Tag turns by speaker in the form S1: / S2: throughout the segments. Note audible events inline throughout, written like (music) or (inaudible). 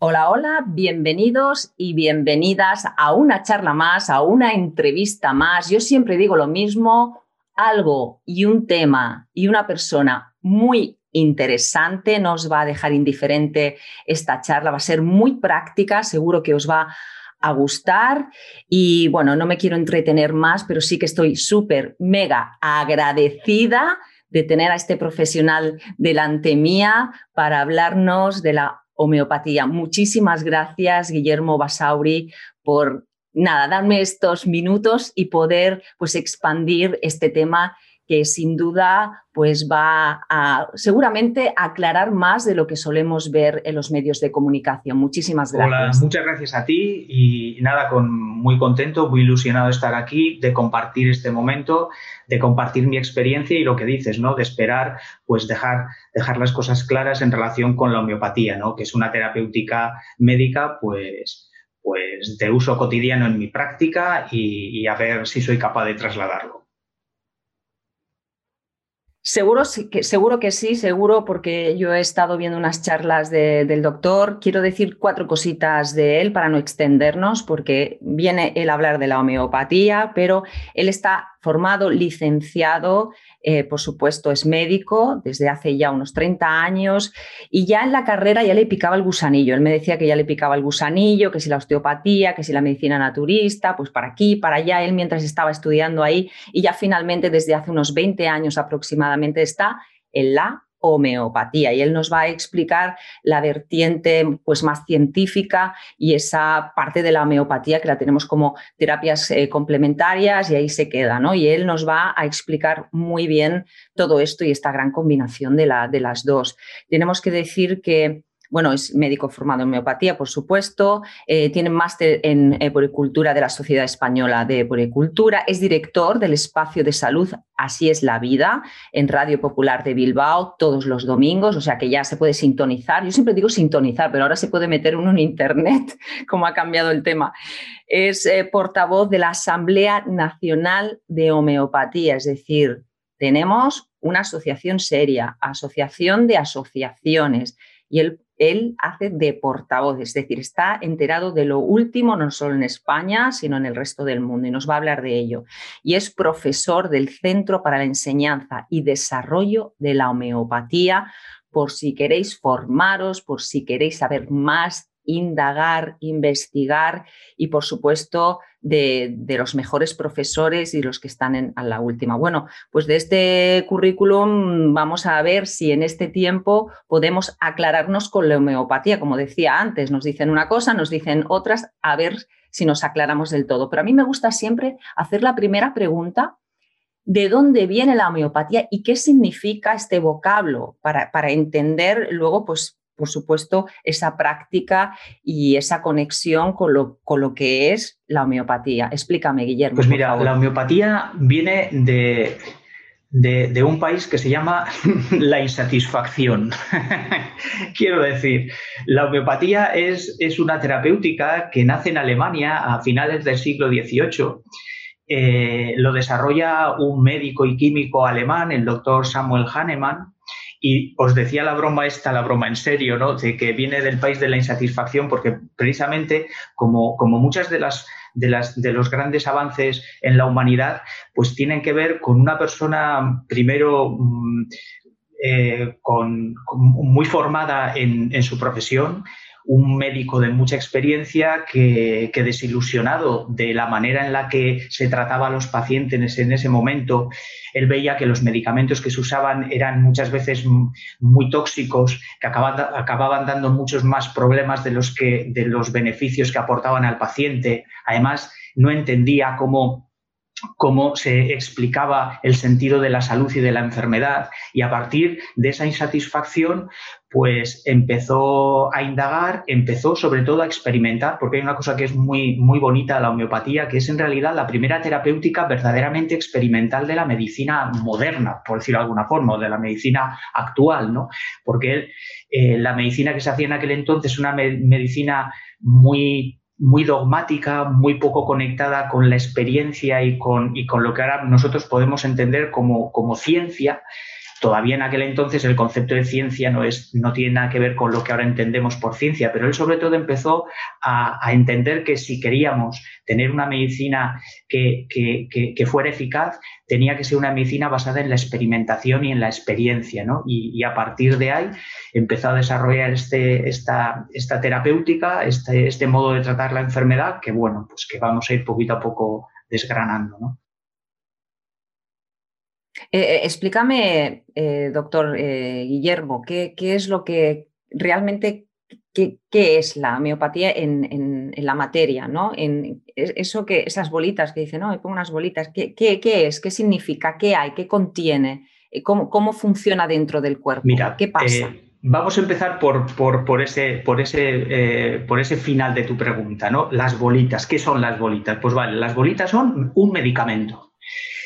S1: Hola, hola, bienvenidos y bienvenidas a una charla más, a una entrevista más. Yo siempre digo lo mismo, algo y un tema y una persona muy interesante nos va a dejar indiferente esta charla, va a ser muy práctica, seguro que os va a gustar y bueno, no me quiero entretener más, pero sí que estoy súper, mega agradecida de tener a este profesional delante mía para hablarnos de la homeopatía. Muchísimas gracias, Guillermo Basauri, por nada, darme estos minutos y poder pues expandir este tema que sin duda pues va a seguramente aclarar más de lo que solemos ver en los medios de comunicación. Muchísimas gracias.
S2: Hola, muchas gracias a ti y nada, con muy contento, muy ilusionado de estar aquí, de compartir este momento, de compartir mi experiencia y lo que dices, ¿no? De esperar, pues dejar, dejar las cosas claras en relación con la homeopatía, ¿no? Que es una terapéutica médica, pues pues de uso cotidiano en mi práctica y a ver si soy capaz de trasladarlo.
S1: Seguro que, seguro que sí, seguro, porque yo he estado viendo unas charlas del doctor. Quiero decir cuatro cositas de él para no extendernos, porque viene él a hablar de la homeopatía, pero él está formado, licenciado eh, por supuesto, es médico desde hace ya unos 30 años y ya en la carrera ya le picaba el gusanillo. Él me decía que ya le picaba el gusanillo, que si la osteopatía, que si la medicina naturista, pues para aquí, para allá, él mientras estaba estudiando ahí y ya finalmente desde hace unos 20 años aproximadamente está en la homeopatía y él nos va a explicar la vertiente pues más científica y esa parte de la homeopatía que la tenemos como terapias eh, complementarias y ahí se queda, ¿no? Y él nos va a explicar muy bien todo esto y esta gran combinación de, la, de las dos. Tenemos que decir que bueno, es médico formado en homeopatía, por supuesto, eh, tiene máster en eh, de la Sociedad Española de Puricultura, es director del espacio de salud Así es la vida en Radio Popular de Bilbao todos los domingos, o sea que ya se puede sintonizar. Yo siempre digo sintonizar, pero ahora se puede meter uno en Internet, (laughs) como ha cambiado el tema. Es eh, portavoz de la Asamblea Nacional de Homeopatía, es decir, tenemos una asociación seria, asociación de asociaciones, y él él hace de portavoz, es decir, está enterado de lo último no solo en España, sino en el resto del mundo y nos va a hablar de ello. Y es profesor del Centro para la Enseñanza y Desarrollo de la Homeopatía, por si queréis formaros, por si queréis saber más indagar, investigar y, por supuesto, de, los mejores profesores y los que están en, la última. Bueno, pues de este currículum vamos a ver si en este tiempo podemos aclararnos con la homeopatía. Como decía antes, nos dicen una cosa, nos dicen otras, a ver si nos aclaramos del todo. Pero a mí me gusta siempre hacer la primera pregunta de dónde viene la homeopatía y qué significa este vocablo para, para entender luego, pues, por supuesto, esa práctica y esa conexión con lo, con lo que es la homeopatía. Explícame, Guillermo.
S2: Pues mira, la homeopatía viene de, de, un país que se llama (laughs) la insatisfacción. (laughs) Quiero decir, la homeopatía es, es, una terapéutica que nace en Alemania a finales del siglo XVIII. Eh, lo desarrolla un médico y químico alemán, el doctor Samuel Hahnemann, y os decía la broma esta, la broma en serio, ¿no? De que viene del país de la insatisfacción, porque precisamente como, como muchas de las, de las de los grandes avances en la humanidad, pues tienen que ver con una persona primero mm, eh, con, muy formada en, en su profesión, un médico de mucha experiencia que, desilusionado de la manera en la que se trataba a los pacientes en ese momento, él veía que los medicamentos que se usaban eran muchas veces muy tóxicos, que acababan, acababan dando muchos más problemas de los, que, de los beneficios que aportaban al paciente. Además, no entendía cómo cómo se explicaba el sentido de la salud y de la enfermedad y a partir de esa insatisfacción pues empezó a indagar, empezó sobre todo a experimentar, porque hay una cosa que es muy, muy bonita de la homeopatía, que es en realidad la primera terapéutica verdaderamente experimental de la medicina moderna, por decirlo de alguna forma, o de la medicina actual, ¿no? Porque eh, la medicina que se hacía en aquel entonces es una medicina muy muy dogmática, muy poco conectada con la experiencia y con, y con lo que ahora nosotros podemos entender como, como ciencia. Todavía en aquel entonces el concepto de ciencia no, es, no tiene nada que ver con lo que ahora entendemos por ciencia, pero él sobre todo empezó a, entender que si queríamos tener una medicina que, fuera eficaz, tenía que ser una medicina basada en la experimentación y en la experiencia, ¿no? Y, a partir de ahí empezó a desarrollar este, esta, esta terapéutica, este, este modo de tratar la enfermedad, que bueno, pues que vamos a ir poquito a poco desgranando, ¿no?
S1: Eh, eh, explícame, eh, doctor Guillermo, ¿qué, es lo que realmente, qué, es la homeopatía en, la materia, ¿no? En eso que, esas bolitas que dicen, no, me pongo unas bolitas, ¿qué, es? ¿Qué significa? ¿Qué hay? ¿Qué contiene? ¿Cómo, cómo funciona dentro del cuerpo?
S2: Mira,
S1: ¿qué pasa?
S2: Vamos a empezar por, por, ese, por, ese, por ese final de tu pregunta, ¿no? Las bolitas, ¿qué son las bolitas? Pues vale, las bolitas son un medicamento.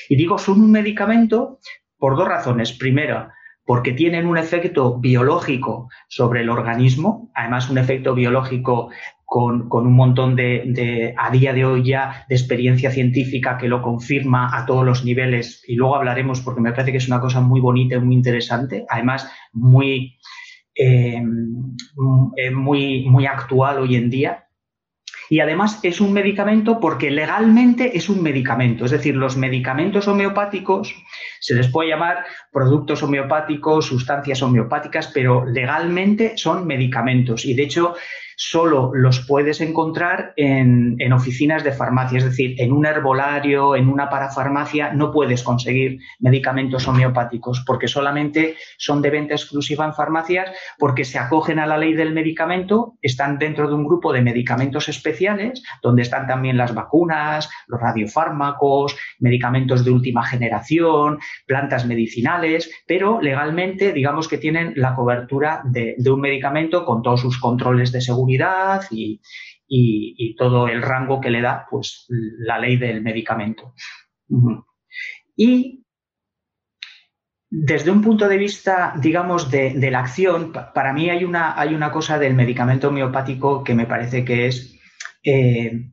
S2: Y digo, son un medicamento por dos razones. Primero, porque tienen un efecto biológico sobre el organismo, además un efecto biológico con, un montón de, a día de hoy ya, de experiencia científica que lo confirma a todos los niveles, y luego hablaremos porque me parece que es una cosa muy bonita y muy interesante, además muy, eh, eh, muy, muy actual hoy en día, y además es un medicamento porque legalmente es un medicamento. Es decir, los medicamentos homeopáticos se les puede llamar productos homeopáticos, sustancias homeopáticas, pero legalmente son medicamentos. Y de hecho, solo los puedes encontrar en, oficinas de farmacia, es decir, en un herbolario, en una parafarmacia, no puedes conseguir medicamentos homeopáticos porque solamente son de venta exclusiva en farmacias porque se acogen a la ley del medicamento, están dentro de un grupo de medicamentos especiales donde están también las vacunas, los radiofármacos, medicamentos de última generación, plantas medicinales, pero legalmente digamos que tienen la cobertura de un medicamento con todos sus controles de seguridad y, todo el rango que le da pues, la ley del medicamento. Y desde un punto de vista, digamos, de, la acción, para mí hay una, hay una, cosa del medicamento homeopático que me parece que es eh,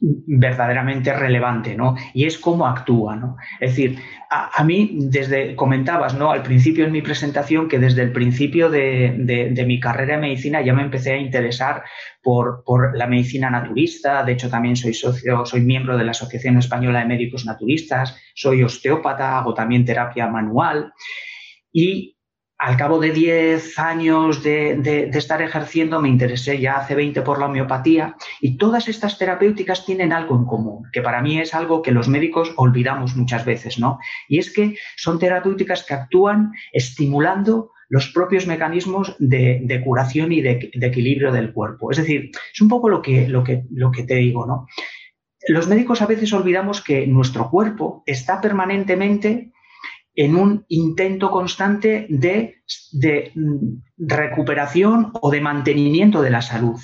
S2: verdaderamente relevante, ¿no? Y es cómo actúa, ¿no? Es decir, a, mí, desde, comentabas, ¿no? Al principio en mi presentación que desde el principio de, mi carrera en medicina ya me empecé a interesar por, por, la medicina naturista, de hecho también soy socio, soy miembro de la Asociación Española de Médicos Naturistas, soy osteópata, hago también terapia manual y al cabo de 10 años de, estar ejerciendo, me interesé ya hace 20 por la homeopatía y todas estas terapéuticas tienen algo en común, que para mí es algo que los médicos olvidamos muchas veces, ¿no? Y es que son terapéuticas que actúan estimulando los propios mecanismos de, curación y de, equilibrio del cuerpo. Es decir, es un poco lo que, te digo, ¿no? Los médicos a veces olvidamos que nuestro cuerpo está permanentemente en un intento constante de, mm, recuperación o de mantenimiento de la salud.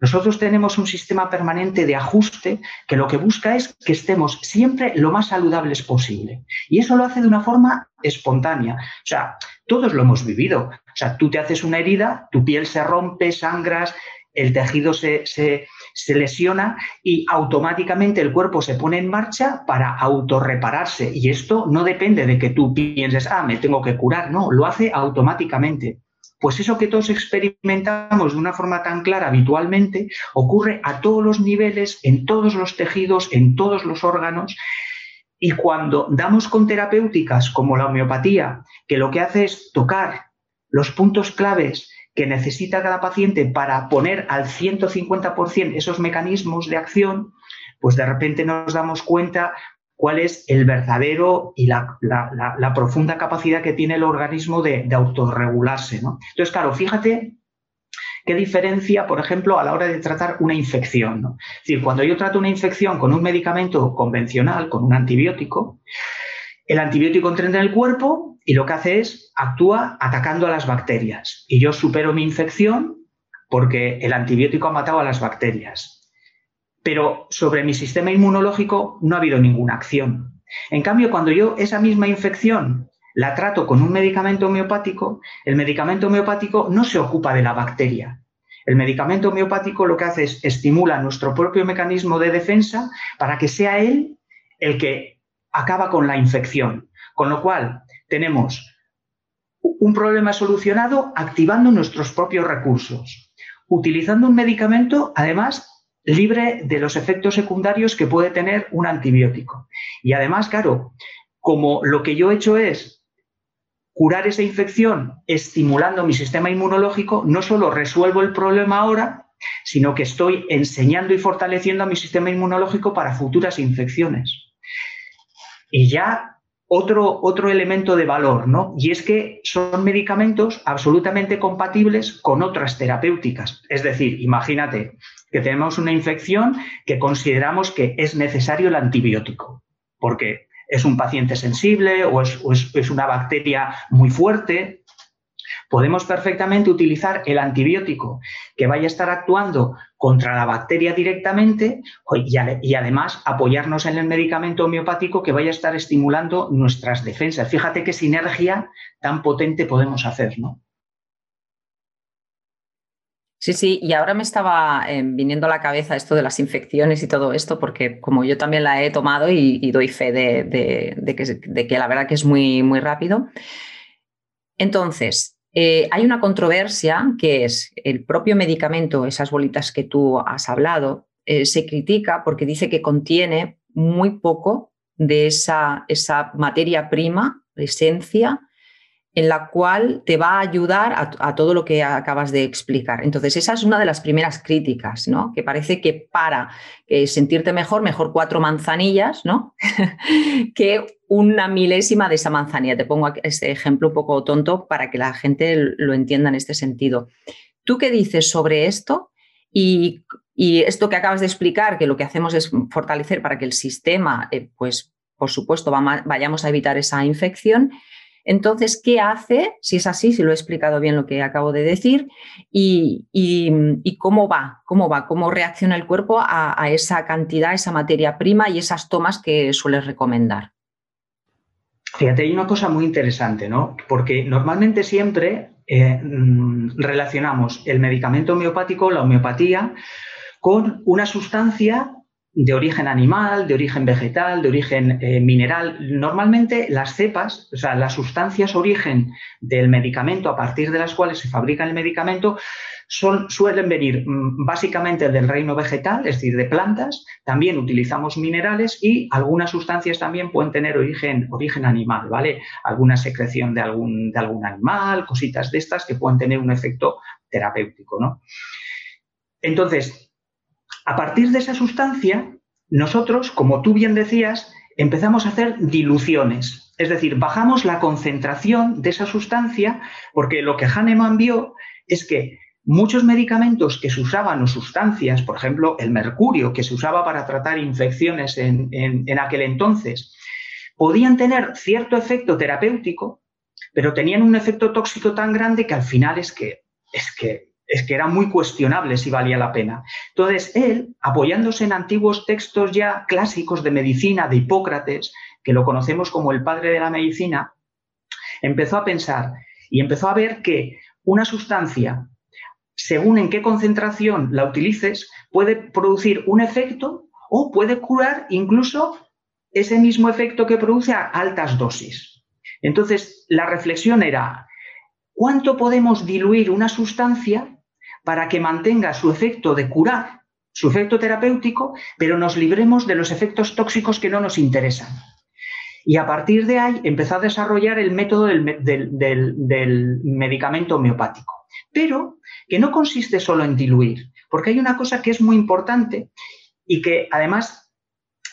S2: Nosotros tenemos un sistema permanente de ajuste que lo que busca es que estemos siempre lo más saludables posible. Y eso lo hace de una forma espontánea. O sea, todos lo hemos vivido. O sea, tú te haces una herida, tu piel se rompe, sangras, el tejido se, se lesiona y automáticamente el cuerpo se pone en marcha para autorrepararse. Y esto no depende de que tú pienses, ah, me tengo que curar, no, lo hace automáticamente. Pues eso que todos experimentamos de una forma tan clara habitualmente ocurre a todos los niveles, en todos los tejidos, en todos los órganos. Y cuando damos con terapéuticas como la homeopatía, que lo que hace es tocar los puntos claves que necesita cada paciente para poner al 150% esos mecanismos de acción, pues de repente nos damos cuenta cuál es el verdadero y la, profunda capacidad que tiene el organismo de, autorregularse. Entonces, claro, fíjate qué diferencia, por ejemplo, a la hora de tratar una infección. Es decir, cuando yo trato una infección con un medicamento convencional, con un antibiótico, el antibiótico entra en el cuerpo y lo que hace es actúa atacando a las bacterias. Y yo supero mi infección porque el antibiótico ha matado a las bacterias. Pero sobre mi sistema inmunológico no ha habido ninguna acción. En cambio, cuando yo esa misma infección la trato con un medicamento homeopático, el medicamento homeopático no se ocupa de la bacteria. El medicamento homeopático lo que hace es estimula nuestro propio mecanismo de defensa para que sea él el que acaba con la infección. Con lo cual, tenemos un problema solucionado activando nuestros propios recursos, utilizando un medicamento, además, libre de los efectos secundarios que puede tener un antibiótico. Y además, claro, como lo que yo he hecho es curar esa infección estimulando mi sistema inmunológico, no solo resuelvo el problema ahora, sino que estoy enseñando y fortaleciendo a mi sistema inmunológico para futuras infecciones. Y ya otro, otro elemento de valor, ¿no? Y es que son medicamentos absolutamente compatibles con otras terapéuticas. Es decir, imagínate que tenemos una infección que consideramos que es necesario el antibiótico, porque es un paciente sensible o es, una bacteria muy fuerte, podemos perfectamente utilizar el antibiótico que vaya a estar actuando contra la bacteria directamente y, además apoyarnos en el medicamento homeopático que vaya a estar estimulando nuestras defensas. Fíjate qué sinergia tan potente podemos hacer, ¿no?
S1: Sí, sí, y ahora me estaba eh, viniendo a la cabeza esto de las infecciones y todo esto, porque como yo también la he tomado y, doy fe de, que, la verdad que es muy, muy rápido. Entonces, eh, hay una controversia que es el propio medicamento, esas bolitas que tú has hablado, eh, se critica porque dice que contiene muy poco de esa, materia prima, esencia, en la cual te va a ayudar a, todo lo que acabas de explicar. Entonces, esa es una de las primeras críticas, ¿no? Que parece que para eh, sentirte mejor, mejor cuatro manzanillas, ¿no? (laughs) que una milésima de esa manzanilla. Te pongo este ejemplo un poco tonto para que la gente lo entienda en este sentido. ¿Tú qué dices sobre esto? Y, esto que acabas de explicar, que lo que hacemos es fortalecer para que el sistema, eh, pues, por supuesto, vayamos a evitar esa infección. Entonces, ¿qué hace? Si es así, si lo he explicado bien lo que acabo de decir, y, cómo va, cómo va, cómo reacciona el cuerpo a, esa cantidad, esa materia prima y esas tomas que sueles recomendar.
S2: Fíjate, hay una cosa muy interesante, ¿no? Porque normalmente siempre eh, mm, relacionamos el medicamento homeopático, la homeopatía, con una sustancia de origen animal, de origen vegetal, de origen eh, mineral. Normalmente las cepas, o sea, las sustancias origen del medicamento a partir de las cuales se fabrica el medicamento, suelen venir mm, básicamente del reino vegetal, es decir, de plantas. También utilizamos minerales y algunas sustancias también pueden tener origen, origen animal, ¿vale? Alguna secreción de algún, de algún animal, cositas de estas que pueden tener un efecto terapéutico, ¿no? Entonces, a partir de esa sustancia, nosotros, como tú bien decías, empezamos a hacer diluciones. Es decir, bajamos la concentración de esa sustancia porque lo que Hahnemann vio es que muchos medicamentos que se usaban o sustancias, por ejemplo, el mercurio que se usaba para tratar infecciones en, en aquel entonces, podían tener cierto efecto terapéutico, pero tenían un efecto tóxico tan grande que al final es que, es que es que era muy cuestionable si valía la pena. Entonces, él, apoyándose en antiguos textos ya clásicos de medicina, de Hipócrates, que lo conocemos como el padre de la medicina, empezó a pensar y empezó a ver que una sustancia, según en qué concentración la utilices, puede producir un efecto o puede curar incluso ese mismo efecto que produce a altas dosis. Entonces, la reflexión era, ¿cuánto podemos diluir una sustancia para que mantenga su efecto de curar, su efecto terapéutico, pero nos libremos de los efectos tóxicos que no nos interesan. Y a partir de ahí empezó a desarrollar el método del, medicamento homeopático. Pero que no consiste solo en diluir, porque hay una cosa que es muy importante y que además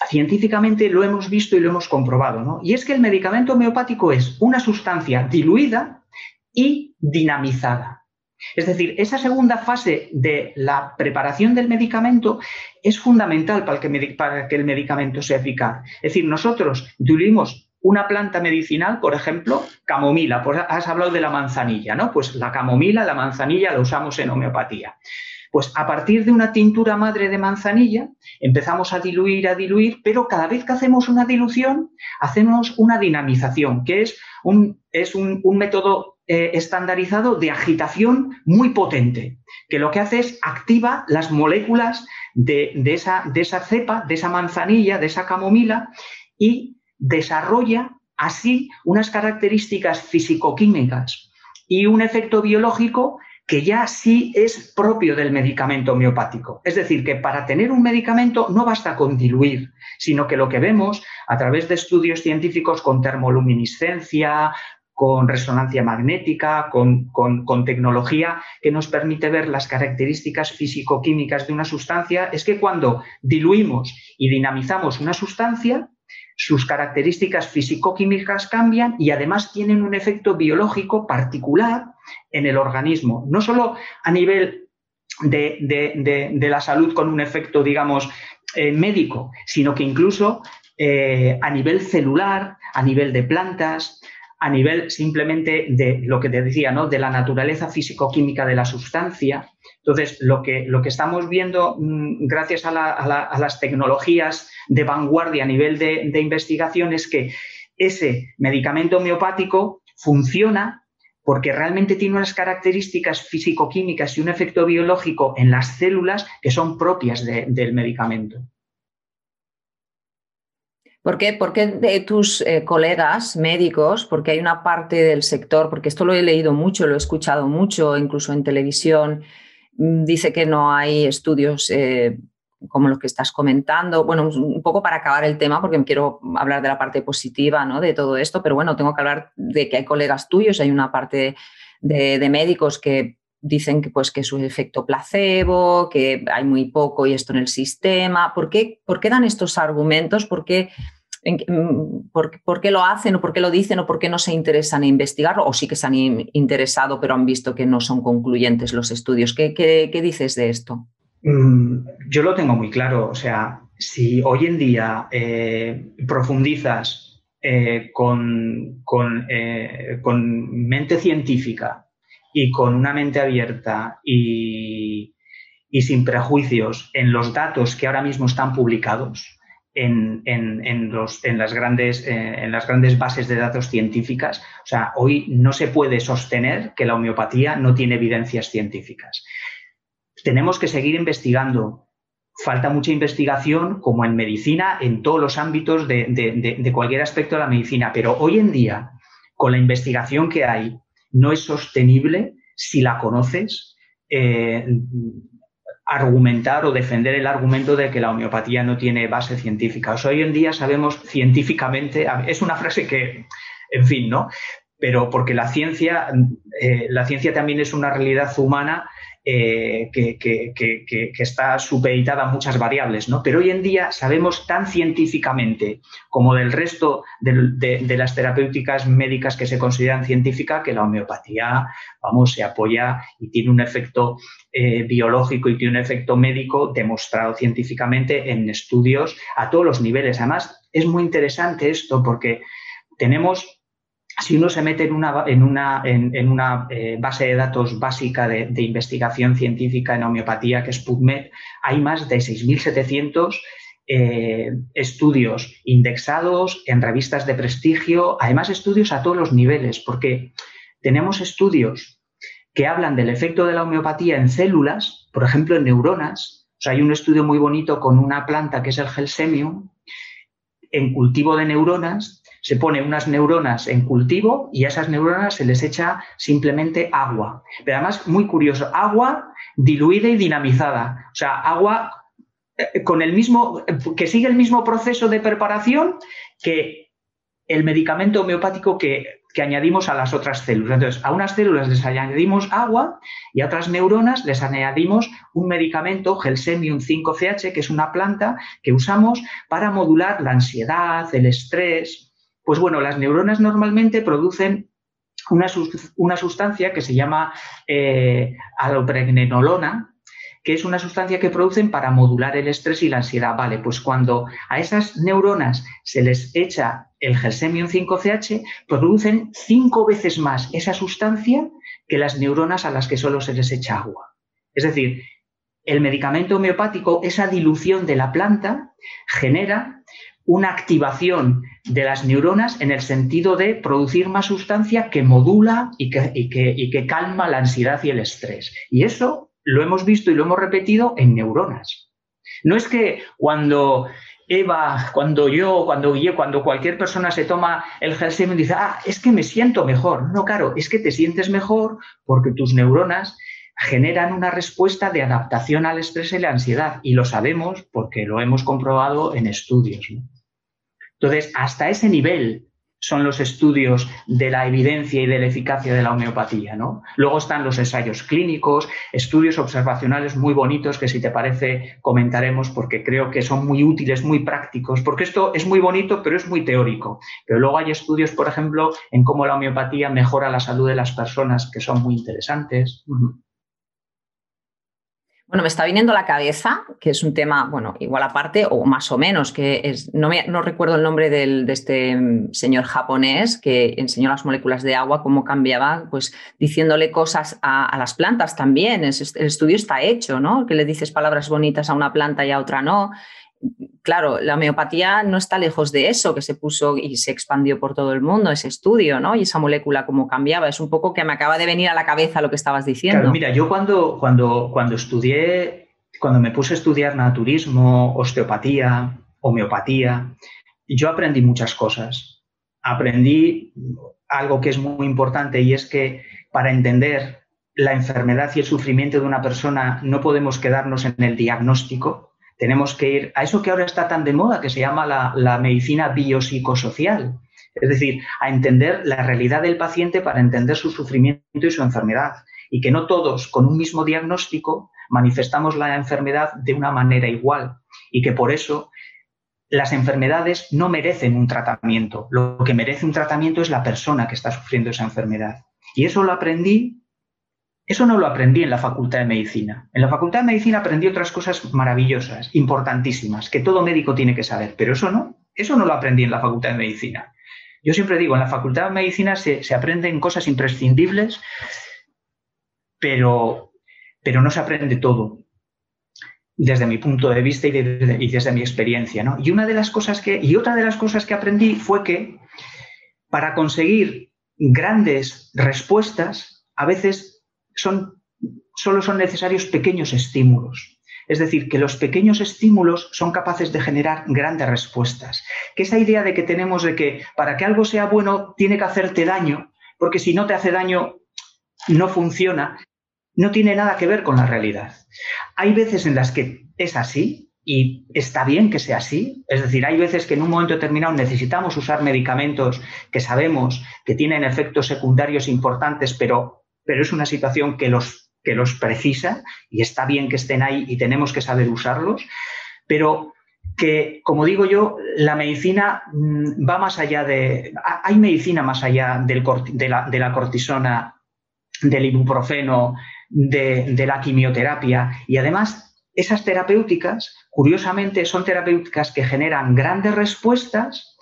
S2: científicamente lo hemos visto y lo hemos comprobado, ¿no? Y es que el medicamento homeopático es una sustancia diluida y dinamizada. Es decir, esa segunda fase de la preparación del medicamento es fundamental para que, el medicamento sea eficaz. Es decir, nosotros diluimos una planta medicinal, por ejemplo, camomila, pues has hablado de la manzanilla, ¿no? Pues la camomila, la manzanilla la usamos en homeopatía. Pues a partir de una tintura madre de manzanilla empezamos a diluir, a diluir, pero cada vez que hacemos una dilución hacemos una dinamización, que es un, es un método eh, estandarizado de agitación muy potente, que lo que hace es activa las moléculas de, esa, de esa cepa, de esa manzanilla, de esa camomila y desarrolla así unas características físico-químicas y un efecto biológico que ya sí es propio del medicamento homeopático. Es decir, que para tener un medicamento no basta con diluir, sino que lo que vemos a través de estudios científicos con termoluminiscencia, con resonancia magnética, con, tecnología que nos permite ver las características físico-químicas de una sustancia, es que cuando diluimos y dinamizamos una sustancia, sus características físico-químicas cambian y además tienen un efecto biológico particular en el organismo, no solo a nivel de, la salud con un efecto, digamos, eh, médico, sino que incluso eh, a nivel celular, a nivel de plantas, a nivel simplemente de lo que te decía, ¿no? de la naturaleza físico-química de la sustancia. Entonces, lo que, lo que estamos viendo mm, gracias a, las tecnologías de vanguardia a nivel de, de investigación es que ese medicamento homeopático funciona porque realmente tiene unas características físico-químicas y un efecto biológico en las células que son propias del medicamento.
S1: ¿Por qué, de tus eh, colegas médicos, porque hay una parte del sector, porque esto lo he leído mucho, lo he escuchado mucho, incluso en televisión, mm, dice que no hay estudios eh, como los que estás comentando. Bueno, un poco para acabar el tema, porque quiero hablar de la parte positiva ¿no? de todo esto, pero bueno, tengo que hablar de que hay colegas tuyos, hay una parte de, médicos que dicen que, pues, que es un efecto placebo, que hay muy poco y esto en el sistema. ¿Por qué, por qué dan estos argumentos? ¿Por qué Mm, por, qué lo hacen o por qué lo dicen o por qué no se interesan en investigarlo o sí que se han interesado pero han visto que no son concluyentes los estudios. ¿Qué, dices de esto?
S2: Mm, yo lo tengo muy claro. O sea, si hoy en día eh, profundizas eh, con, eh, con, mente científica y con una mente abierta y sin prejuicios en los datos que ahora mismo están publicados, en, los, en, las grandes, eh, en las grandes bases de datos científicas. O sea, hoy no se puede sostener que la homeopatía no tiene evidencias científicas. Tenemos que seguir investigando. Falta mucha investigación, como en medicina, en todos los ámbitos de, cualquier aspecto de la medicina, pero hoy en día, con la investigación que hay, no es sostenible si la conoces. Eh, argumentar o defender el argumento de que la homeopatía no tiene base científica. hoy en día sabemos científicamente, es una frase que, en fin, ¿no? Pero porque la ciencia, eh, la ciencia también es una realidad humana eh, que, está supeditada a muchas variables, ¿no? Pero hoy en día sabemos tan científicamente como del resto de, las terapéuticas médicas que se consideran científicas que la homeopatía, vamos, se apoya y tiene un efecto eh, biológico y tiene un efecto médico demostrado científicamente en estudios a todos los niveles. Además, es muy interesante esto porque tenemos si uno se mete en una, en una, en, una eh, base de datos básica de, investigación científica en homeopatía, que es PubMed, hay más de 6.700 eh, estudios indexados en revistas de prestigio, además estudios a todos los niveles, porque tenemos estudios que hablan del efecto de la homeopatía en células, por ejemplo, en neuronas. Hay un estudio muy bonito con una planta que es el Gelsemium, en cultivo de neuronas, se pone unas neuronas en cultivo y a esas neuronas se les echa simplemente agua. Pero además, muy curioso, agua diluida y dinamizada. O sea, agua eh, con el mismo, que sigue el mismo proceso de preparación que el medicamento homeopático que, que, añadimos a las otras células. Entonces, a unas células les añadimos agua y a otras neuronas les añadimos un medicamento, Gelsemium 5CH, que es una planta que usamos para modular la ansiedad, el estrés, pues bueno, las neuronas normalmente producen una, sustancia que se llama eh, alopregnenolona, que es una sustancia que producen para modular el estrés y la ansiedad. Vale, pues cuando a esas neuronas se les echa el Gelsemium 5CH, producen cinco veces más esa sustancia que las neuronas a las que solo se les echa agua. Es decir, el medicamento homeopático, esa dilución de la planta, genera una activación de las neuronas en el sentido de producir más sustancia que modula y que, que, calma la ansiedad y el estrés. Y eso lo hemos visto y lo hemos repetido en neuronas. No es que cuando Eva, cuando yo, cuando yo, cuando cualquier persona se toma el gel y dice, ah, es que me siento mejor. No, claro, es que te sientes mejor porque tus neuronas generan una respuesta de adaptación al estrés y la ansiedad. Y lo sabemos porque lo hemos comprobado en estudios. Entonces, hasta ese nivel son los estudios de la evidencia y de la eficacia de la homeopatía. ¿no? Luego están los ensayos clínicos, estudios observacionales muy bonitos que si te parece comentaremos porque creo que son muy útiles, muy prácticos, porque esto es muy bonito pero es muy teórico. Pero luego hay estudios, por ejemplo, en cómo la homeopatía mejora la salud de las personas que son muy interesantes.
S1: Bueno, me está viniendo a la cabeza, que es un tema, bueno, igual aparte o más o menos, que es, no, no recuerdo el nombre del, de este mm, señor japonés que enseñó las moléculas de agua, cómo cambiaba, pues diciéndole cosas a, las plantas también. el estudio está hecho, ¿no? Que le dices palabras bonitas a una planta y a otra no claro, la homeopatía no está lejos de eso, que se puso y se expandió por todo el mundo, ese estudio, ¿no? Y esa molécula cómo cambiaba. Es un poco que me acaba de venir a la cabeza lo que estabas diciendo.
S2: Mira, yo cuando, cuando, cuando estudié, cuando me puse a estudiar naturismo, osteopatía, homeopatía, yo aprendí muchas cosas. Aprendí algo que es muy importante y es que para entender la enfermedad y el sufrimiento de una persona no podemos quedarnos en el diagnóstico, tenemos que ir a eso que ahora está tan de moda, que se llama la, medicina biopsicosocial. Es decir, a entender la realidad del paciente para entender su sufrimiento y su enfermedad. Y que no todos con un mismo diagnóstico manifestamos la enfermedad de una manera igual. Y que por eso las enfermedades no merecen un tratamiento. Lo que merece un tratamiento es la persona que está sufriendo esa enfermedad. Y eso lo aprendí eso no lo aprendí en la Facultad de Medicina. En la Facultad de Medicina aprendí otras cosas maravillosas, importantísimas, que todo médico tiene que saber, pero eso no, eso no lo aprendí en la Facultad de Medicina. Yo siempre digo, en la Facultad de Medicina se, aprenden cosas imprescindibles, pero, pero no se aprende todo desde mi punto de vista y, desde mi experiencia. Y, una de las cosas que, y otra de las cosas que aprendí fue que para conseguir grandes respuestas, a veces son, solo son necesarios pequeños estímulos. Es decir, que los pequeños estímulos son capaces de generar grandes respuestas. Que esa idea de que tenemos de que para que algo sea bueno tiene que hacerte daño, porque si no te hace daño no funciona, no tiene nada que ver con la realidad. Hay veces en las que es así y está bien que sea así. Es decir, hay veces que en un momento determinado necesitamos usar medicamentos que sabemos que tienen efectos secundarios importantes, pero pero es una situación que los, que los precisa y está bien que estén ahí y tenemos que saber usarlos, pero que, como digo yo, la medicina mm, va más allá de... Hay medicina más allá del, de, la, de, la, cortisona, del ibuprofeno, de, de la quimioterapia. Y además esas terapéuticas, curiosamente, son terapéuticas que generan grandes respuestas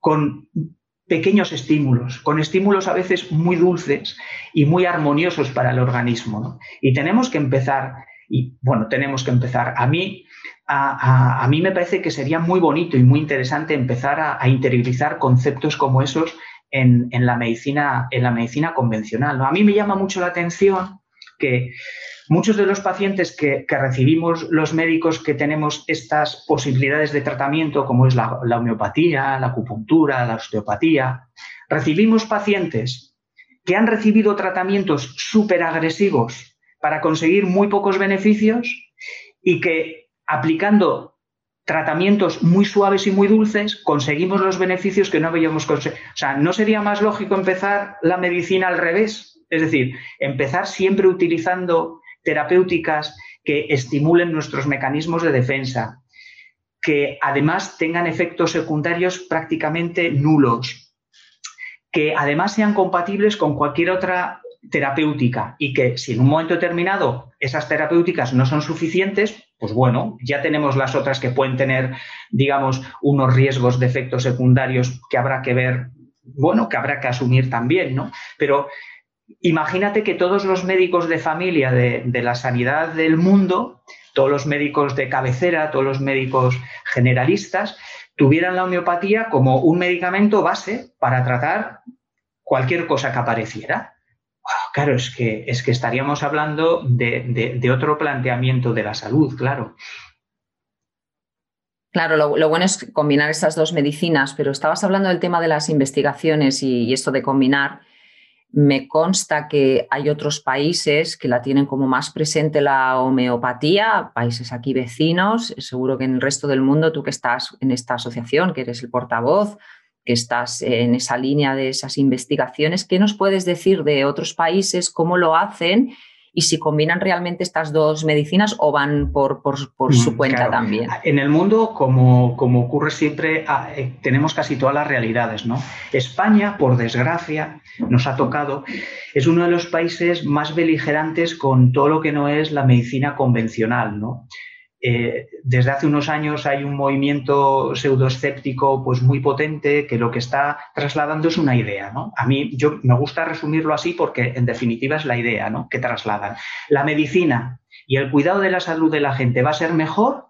S2: con pequeños estímulos, con estímulos a veces muy dulces y muy armoniosos para el organismo. Y tenemos que empezar, y bueno, tenemos que empezar. A mí, a, mí me parece que sería muy bonito y muy interesante empezar a, interiorizar conceptos como esos en, la medicina, en la medicina convencional. A mí me llama mucho la atención que muchos de los pacientes que, recibimos los médicos que tenemos estas posibilidades de tratamiento, como es la, homeopatía, la acupuntura, la osteopatía, recibimos pacientes que han recibido tratamientos súper agresivos para conseguir muy pocos beneficios y que aplicando tratamientos muy suaves y muy dulces conseguimos los beneficios que no habíamos conseguido. O sea, ¿no sería más lógico empezar la medicina al revés? Es decir, empezar siempre utilizando terapéuticas que estimulen nuestros mecanismos de defensa, que además tengan efectos secundarios prácticamente nulos, que además sean compatibles con cualquier otra terapéutica y que si en un momento determinado esas terapéuticas no son suficientes, pues bueno, ya tenemos las otras que pueden tener, digamos, unos riesgos de efectos secundarios que habrá que ver, bueno, que habrá que asumir también, ¿no? Pero Imagínate que todos los médicos de familia de, la sanidad del mundo, todos los médicos de cabecera, todos los médicos generalistas, tuvieran la homeopatía como un medicamento base para tratar cualquier cosa que apareciera. claro, es que, es que estaríamos hablando de, otro planteamiento de la salud, claro.
S1: Claro, lo, bueno es combinar estas dos medicinas, pero estabas hablando del tema de las investigaciones y, esto de combinar. Me consta que hay otros países que la tienen como más presente la homeopatía, países aquí vecinos, seguro que en el resto del mundo, tú que estás en esta asociación, que eres el portavoz, que estás en esa línea de esas investigaciones, ¿qué nos puedes decir de otros países, cómo lo hacen y si combinan realmente estas dos medicinas o van por, por, su mm, cuenta también.
S2: En el mundo, como, como ocurre siempre, ah, eh, tenemos casi todas las realidades. ¿no? España, por desgracia, nos ha tocado, es uno de los países más beligerantes con todo lo que no es la medicina convencional. ¿no? Eh, desde hace unos años hay un movimiento pseudoescéptico pues muy potente que lo que está trasladando es una idea. A mí yo me gusta resumirlo así porque en definitiva es la idea ¿no? que trasladan. La medicina y el cuidado de la salud de la gente va a ser mejor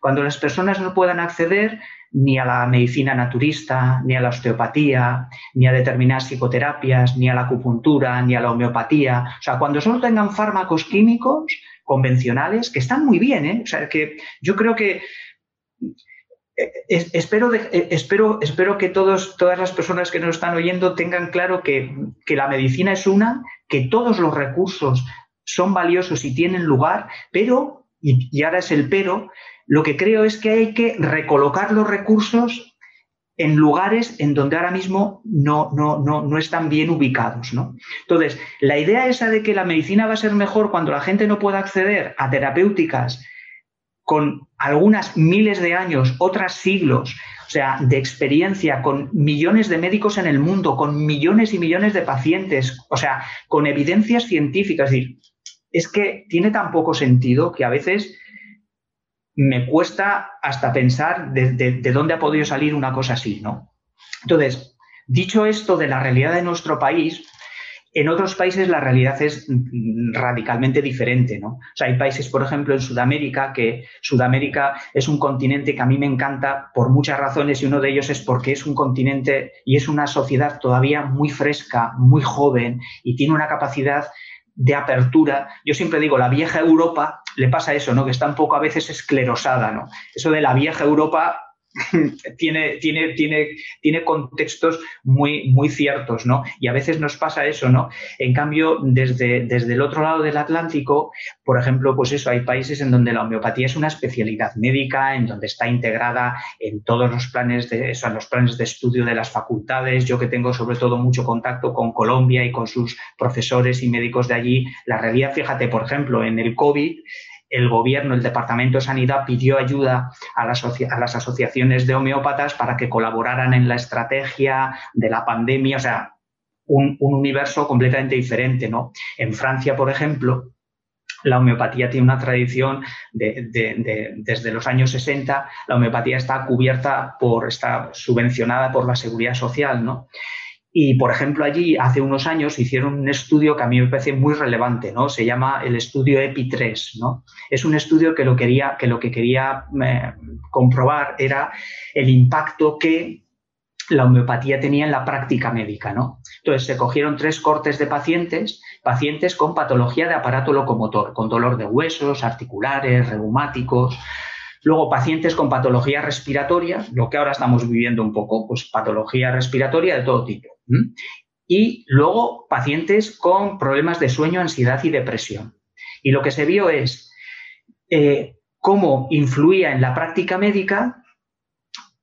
S2: cuando las personas no puedan acceder ni a la medicina naturista, ni a la osteopatía, ni a determinadas psicoterapias, ni a la acupuntura, ni a la homeopatía. O sea, cuando solo tengan fármacos químicos, convencionales que están muy bien, ¿eh? O sea, que yo creo que eh, espero, eh, espero, espero que todos, todas las personas que nos están oyendo tengan claro que, la medicina es una, que todos los recursos son valiosos y tienen lugar, pero, y, y ahora es el pero, lo que creo es que hay que recolocar los recursos en lugares en donde ahora mismo no, no, no, no están bien ubicados. ¿no? Entonces, la idea esa de que la medicina va a ser mejor cuando la gente no pueda acceder a terapéuticas con algunas miles de años, otras siglos, o sea, de experiencia, con millones de médicos en el mundo, con millones y millones de pacientes, o sea, con evidencias científicas. Es decir, es que tiene tan poco sentido que a veces me cuesta hasta pensar de, dónde ha podido salir una cosa así, ¿no? Entonces, dicho esto de la realidad de nuestro país, en otros países la realidad es radicalmente diferente, ¿no? O sea, hay países, por ejemplo, en Sudamérica, que Sudamérica es un continente que a mí me encanta por muchas razones y uno de ellos es porque es un continente y es una sociedad todavía muy fresca, muy joven y tiene una capacidad de apertura. Yo siempre digo, la vieja Europa le pasa eso, ¿no? Que está un poco a veces esclerosada, ¿no? Eso de la vieja Europa (laughs) tiene, tiene, tiene, tiene contextos muy, muy ciertos, ¿no? Y a veces nos pasa eso, ¿no? En cambio, desde, desde el otro lado del Atlántico, por ejemplo, pues eso, hay países en donde la homeopatía es una especialidad médica, en donde está integrada en todos los planes de, eso, en los planes de estudio de las facultades. Yo que tengo sobre todo mucho contacto con Colombia y con sus profesores y médicos de allí, la realidad, fíjate, por ejemplo, en el COVID, el gobierno, el Departamento de Sanidad pidió ayuda a las, asociaciones de homeópatas para que colaboraran en la estrategia de la pandemia, o sea, un, universo completamente diferente, ¿no? En Francia, por ejemplo, la homeopatía tiene una tradición desde los años 60, la homeopatía está cubierta por, está subvencionada por la seguridad social, ¿no? Y, por ejemplo, allí hace unos años hicieron un estudio que a mí me parece muy relevante, ¿no? Se llama el estudio EPI3, ¿no? Es un estudio que lo, quería, que, lo que quería eh, comprobar era el impacto que la homeopatía tenía en la práctica médica, ¿no? Entonces, se cogieron tres cortes de pacientes, pacientes con patología de aparato locomotor, con dolor de huesos, articulares, reumáticos, Luego, pacientes con patología respiratoria, lo que ahora estamos viviendo un poco, pues patología respiratoria de todo tipo. Y luego, pacientes con problemas de sueño, ansiedad y depresión. Y lo que se vio es eh, cómo influía en la práctica médica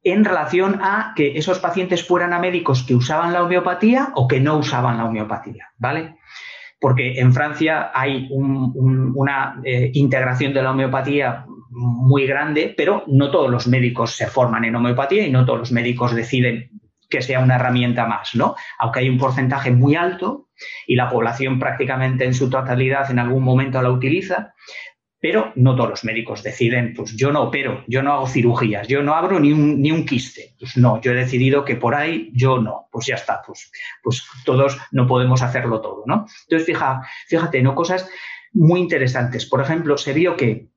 S2: en relación a que esos pacientes fueran a médicos que usaban la homeopatía o que no usaban la homeopatía, ¿vale? Porque en Francia hay una eh, integración de la homeopatía muy grande, pero no todos los médicos se forman en homeopatía y no todos los médicos deciden que sea una herramienta más, ¿no? Aunque hay un porcentaje muy alto y la población prácticamente en su totalidad en algún momento la utiliza, pero no todos los médicos deciden, pues yo no opero, yo no hago cirugías, yo no abro ni un, ni un quiste. Pues no, yo he decidido que por ahí yo no, pues ya está, pues, pues todos no podemos hacerlo todo, ¿no? Entonces, fija, fíjate, ¿no? Cosas muy interesantes. Por ejemplo, se vio que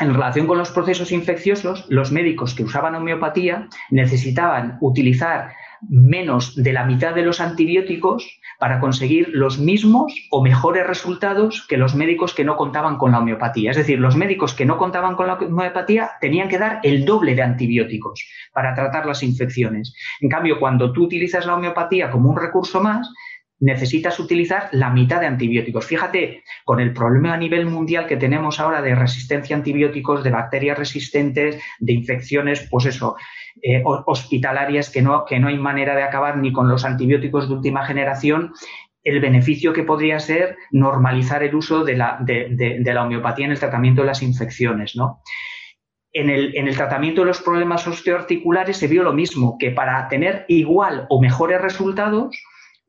S2: en relación con los procesos infecciosos, los médicos que usaban homeopatía necesitaban utilizar menos de la mitad de los antibióticos para conseguir los mismos o mejores resultados que los médicos que no contaban con la homeopatía. Es decir, los médicos que no contaban con la homeopatía tenían que dar el doble de antibióticos para tratar las infecciones. En cambio, cuando tú utilizas la homeopatía como un recurso más, necesitas utilizar la mitad de antibióticos. Fíjate, con el problema a nivel mundial que tenemos ahora de resistencia a antibióticos, de bacterias resistentes, de infecciones, pues eso, eh, hospitalarias que no, que no hay manera de acabar ni con los antibióticos de última generación, el beneficio que podría ser normalizar el uso de la, de, la homeopatía en el tratamiento de las infecciones, ¿no? En el, en el, tratamiento de los problemas osteoarticulares se vio lo mismo, que para tener igual o mejores resultados,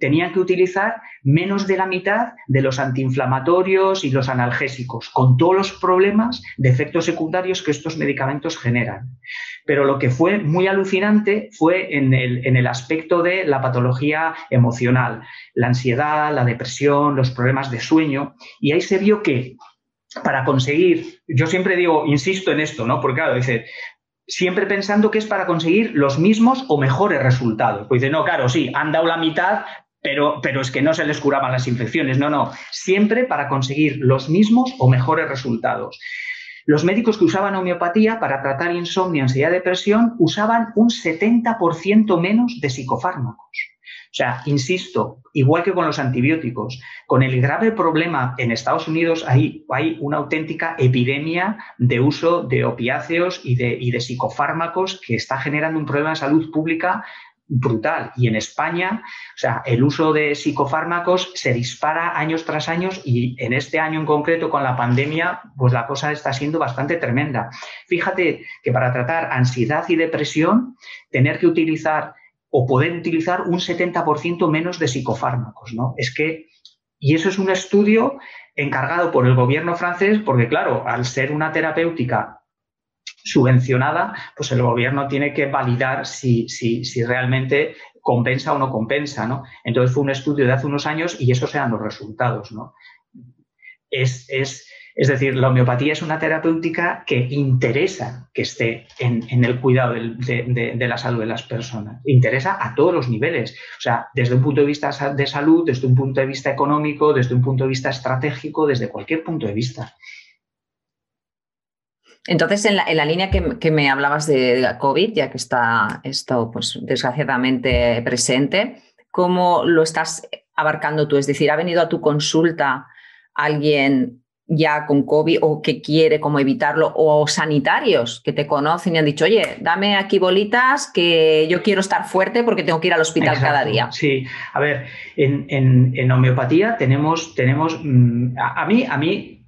S2: tenían que utilizar menos de la mitad de los antiinflamatorios y los analgésicos, con todos los problemas de efectos secundarios que estos medicamentos generan. Pero lo que fue muy alucinante fue en el, en el aspecto de la patología emocional, la ansiedad, la depresión, los problemas de sueño, y ahí se vio que para conseguir, yo siempre digo, insisto en esto, ¿no? Porque claro, dice, siempre pensando que es para conseguir los mismos o mejores resultados. Pues dice, no, claro, sí, han dado la mitad, pero, pero es que no se les curaban las infecciones, no, no, siempre para conseguir los mismos o mejores resultados. Los médicos que usaban homeopatía para tratar insomnio, ansiedad depresión usaban un 70% menos de psicofármacos. O sea, insisto, igual que con los antibióticos, con el grave problema en Estados Unidos hay, hay una auténtica epidemia de uso de opiáceos y de, y de psicofármacos que está generando un problema de salud pública brutal. Y en España, o sea, el uso de psicofármacos se dispara años tras años y en este año en concreto con la pandemia, pues la cosa está siendo bastante tremenda. Fíjate que para tratar ansiedad y depresión, tener que utilizar o poder utilizar un 70% menos de psicofármacos, ¿no? Es que, y eso es un estudio encargado por el gobierno francés, porque claro, al ser una terapéutica subvencionada, pues el gobierno tiene que validar si, si, si realmente compensa o no compensa, ¿no? Entonces fue un estudio de hace unos años y esos eran los resultados, ¿no? Es, es, es decir, la homeopatía es una terapéutica que interesa que esté en, el cuidado de, de, la salud de las personas. Interesa a todos los niveles. O sea, desde un punto de vista de salud, desde un punto de vista económico, desde un punto de vista estratégico, desde cualquier punto de vista.
S1: Entonces, en la, línea que, me hablabas de, la COVID, ya que está esto, pues, desgraciadamente presente, ¿cómo lo estás abarcando tú? Es decir, ¿ha venido a tu consulta alguien ya con COVID o que quiere cómo evitarlo, o sanitarios que te conocen y han dicho, oye, dame aquí bolitas que yo quiero estar fuerte porque tengo que ir al hospital cada día.
S2: Sí, a ver, en, homeopatía tenemos, tenemos mm, a, mí, a mí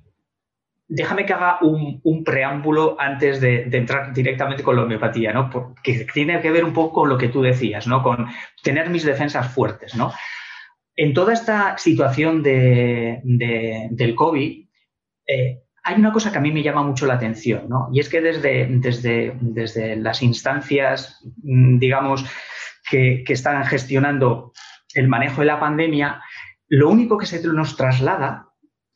S2: déjame que haga un, preámbulo antes de, entrar directamente con la homeopatía, ¿no? Porque tiene que ver un poco con lo que tú decías, ¿no? Con tener mis defensas fuertes, ¿no? En toda esta situación de, del COVID, eh, hay una cosa que a mí me llama mucho la atención, ¿no? Y es que desde, desde, desde las instancias, mm, digamos, que, que están gestionando el manejo de la pandemia, lo único que se nos traslada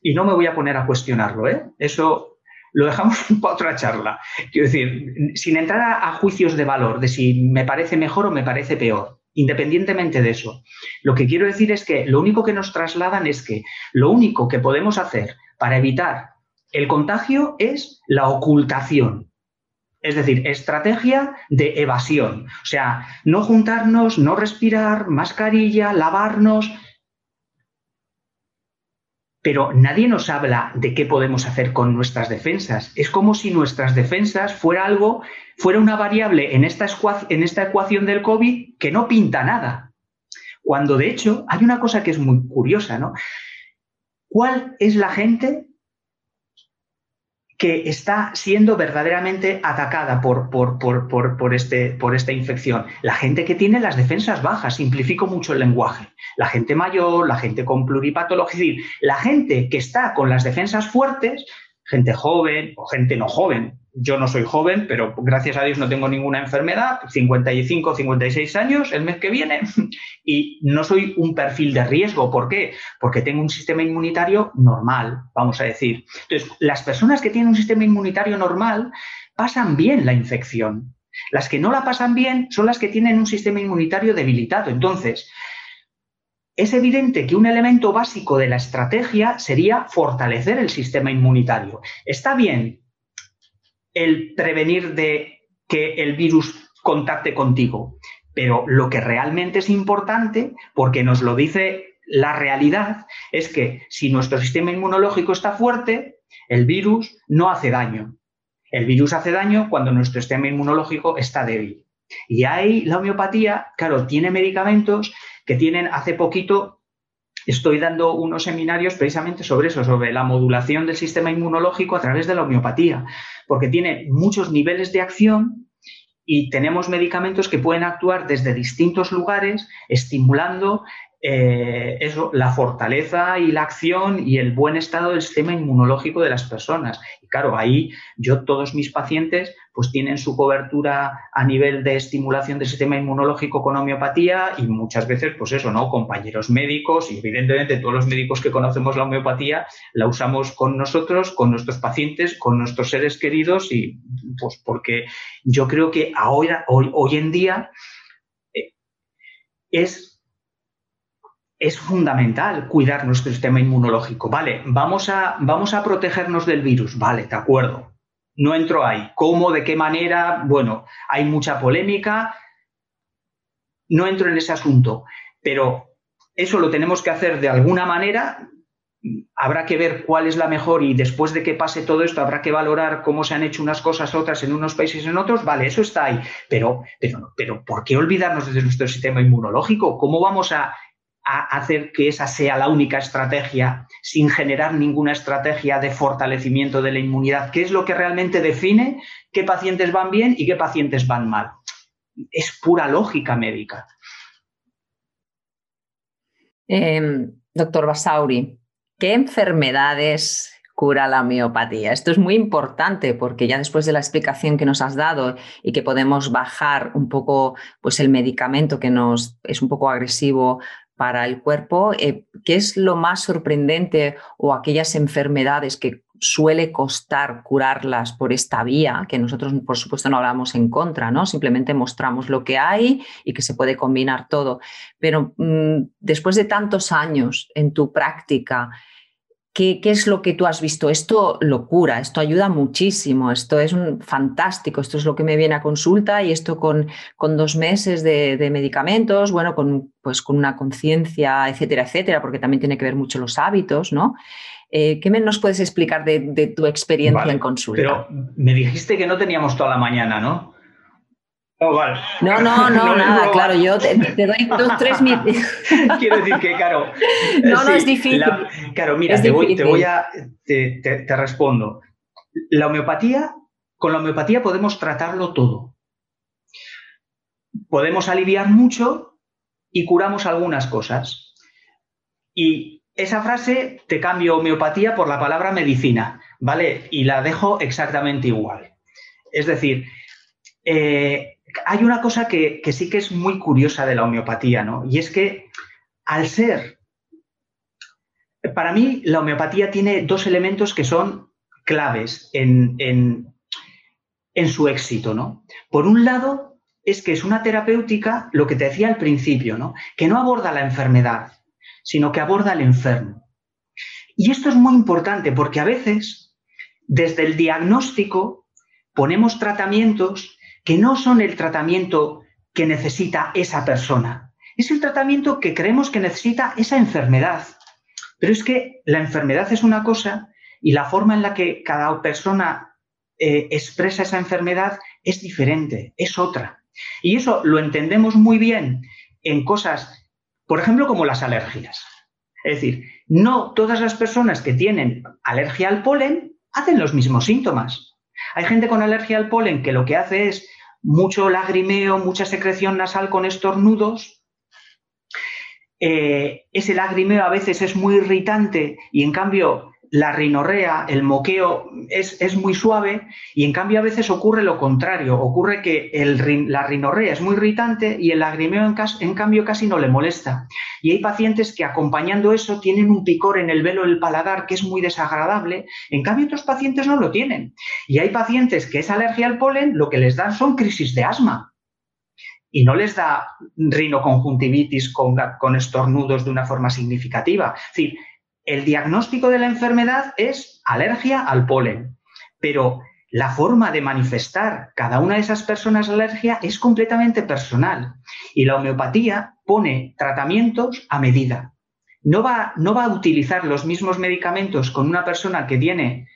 S2: y no me voy a poner a cuestionarlo, ¿eh? Eso lo dejamos (laughs) para otra charla. Quiero decir, sin entrar a, juicios de valor, de si me parece mejor o me parece peor, independientemente de eso. Lo que quiero decir es que lo único que nos trasladan es que lo único que podemos hacer para evitar el contagio es la ocultación. Es decir, estrategia de evasión. O sea, no juntarnos, no respirar, mascarilla, lavarnos, pero nadie nos habla de qué podemos hacer con nuestras defensas. Es como si nuestras defensas fuera algo, fuera una variable en esta, ecuación del COVID que no pinta nada. Cuando de hecho hay una cosa que es muy curiosa, ¿no? ¿Cuál es la gente que está siendo verdaderamente atacada por, por, por, este, por esta infección. La gente que tiene las defensas bajas, simplifico mucho el lenguaje. La gente mayor, la gente con pluripatología, la gente que está con las defensas fuertes, gente joven o gente no joven, yo no soy joven, pero gracias a Dios no tengo ninguna enfermedad, 55, 56 años el mes que viene, (laughs) y no soy un perfil de riesgo. ¿Por qué? Porque tengo un sistema inmunitario normal, vamos a decir. Entonces, las personas que tienen un sistema inmunitario normal pasan bien la infección. Las que no la pasan bien son las que tienen un sistema inmunitario debilitado. Entonces, es evidente que un elemento básico de la estrategia sería fortalecer el sistema inmunitario. Está bien el prevenir de que el virus contacte contigo, pero lo que realmente es importante, porque nos lo dice la realidad, es que si nuestro sistema inmunológico está fuerte, el virus no hace daño. El virus hace daño cuando nuestro sistema inmunológico está débil. Y ahí la homeopatía, claro, tiene medicamentos que tienen, hace poquito estoy dando unos seminarios precisamente sobre eso, sobre la modulación del sistema inmunológico a través de la homeopatía, porque tiene muchos niveles de acción y tenemos medicamentos que pueden actuar desde distintos lugares, estimulando eh, la fortaleza y la acción y el buen estado del sistema inmunológico de las personas. Y claro, ahí yo, todos mis pacientes, pues tienen su cobertura a nivel de estimulación del sistema inmunológico con homeopatía y muchas veces, pues eso, ¿no? Compañeros médicos y evidentemente todos los médicos que conocemos la homeopatía la usamos con nosotros, con nuestros pacientes, con nuestros seres queridos y pues porque yo creo que ahora, hoy, hoy en día eh, es es fundamental cuidar nuestro sistema inmunológico. Vale, vamos a, vamos a protegernos del virus. Vale, de acuerdo. No entro ahí. ¿Cómo? ¿De qué manera? Bueno, hay mucha polémica. No entro en ese asunto. Pero eso lo tenemos que hacer de alguna manera. Habrá que ver cuál es la mejor y después de que pase todo esto habrá que valorar cómo se han hecho unas cosas, otras en unos países en otros. Vale, eso está ahí. Pero, pero, pero ¿por qué olvidarnos de nuestro sistema inmunológico? ¿Cómo vamos a hacer que esa sea la única estrategia sin generar ninguna estrategia de fortalecimiento de la inmunidad, ¿Qué es lo que realmente define qué pacientes van bien y qué pacientes van mal. Es pura lógica médica.
S1: Em, doctor Basauri, ¿qué enfermedades cura la miopatía? Esto es muy importante porque ya después de la explicación que nos has dado y que podemos bajar un poco pues el medicamento que nos es un poco agresivo para el cuerpo, eh, ¿qué es lo más sorprendente o aquellas enfermedades que suele costar curarlas por esta vía, que nosotros por supuesto no hablamos en contra, ¿no? Simplemente mostramos lo que hay y que se puede combinar todo. Pero mm, después de tantos años en tu práctica, ¿Qué, es lo que tú has visto? Esto lo cura, esto ayuda muchísimo, esto es un, fantástico, esto es lo que me viene a consulta y esto con, con dos meses de, medicamentos, bueno, con, pues con una conciencia, etcétera, etcétera, porque también tiene que ver mucho los hábitos, ¿no? Eh, ¿Qué nos puedes explicar de, tu experiencia en consulta?
S2: Pero me dijiste que no teníamos toda la mañana, ¿no?
S1: Oh, no, no, no, (laughs) nada, claro, yo te, doy dos, tres minutos. (laughs)
S2: Quiero decir que, claro. (laughs)
S1: No, no, es difícil.
S2: claro, mira, te, voy, a. Te, te, respondo. La homeopatía, con la homeopatía podemos tratarlo todo. Podemos aliviar mucho y curamos algunas cosas. Y esa frase te cambio homeopatía por la palabra medicina, ¿vale? Y la dejo exactamente igual. Es decir, eh, hay una cosa que, sí que es muy curiosa de la homeopatía, ¿no? Y es que al ser, para mí la homeopatía tiene dos elementos que son claves en, en su éxito, ¿no? Por un lado, es que es una terapéutica, lo que te decía al principio, ¿no? Que no aborda la enfermedad, sino que aborda al enfermo. Y esto es muy importante porque a veces, desde el diagnóstico, ponemos tratamientos que no son el tratamiento que necesita esa persona, es el tratamiento que creemos que necesita esa enfermedad. Pero es que la enfermedad es una cosa y la forma en la que cada persona eh, expresa esa enfermedad es diferente, es otra. Y eso lo entendemos muy bien en cosas, por ejemplo, como las alergias. Es decir, no todas las personas que tienen alergia al polen hacen los mismos síntomas. Hay gente con alergia al polen que lo que hace es mucho lagrimeo, mucha secreción nasal con estornudos. Eh, ese lagrimeo a veces es muy irritante y en cambio la rinorrea, el moqueo es, muy suave y en cambio a veces ocurre lo contrario, ocurre que el, la rinorrea es muy irritante y el lagrimeo en, en cambio casi no le molesta. Y hay pacientes que acompañando eso tienen un picor en el velo del paladar que es muy desagradable, en cambio otros pacientes no lo tienen. Y hay pacientes que es alergia al polen, lo que les dan son crisis de asma. Y no les da rinoconjuntivitis con, con estornudos de una forma significativa. Es decir, el diagnóstico de la enfermedad es alergia al polen, pero la forma de manifestar cada una de esas personas alergia es completamente personal y la homeopatía pone tratamientos a medida. No va, no va a utilizar los mismos medicamentos con una persona que tiene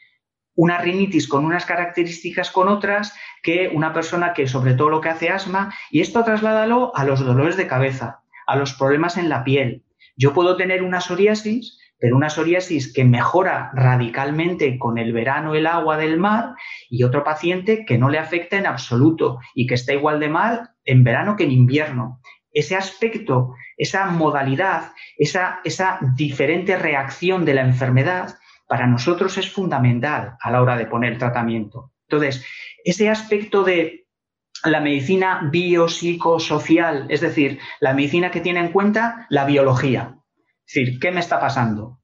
S2: una rinitis con unas características con otras que una persona que sobre todo lo que hace asma y esto trasládalo a los dolores de cabeza, a los problemas en la piel. Yo puedo tener una psoriasis pero una psoriasis que mejora radicalmente con el verano el agua del mar y otro paciente que no le afecta en absoluto y que está igual de mal en verano que en invierno. Ese aspecto, esa modalidad, esa, esa diferente reacción de la enfermedad para nosotros es fundamental a la hora de poner tratamiento. Entonces, ese aspecto de la medicina biopsicosocial, es decir, la medicina que tiene en cuenta la biología, es decir, ¿qué me está pasando?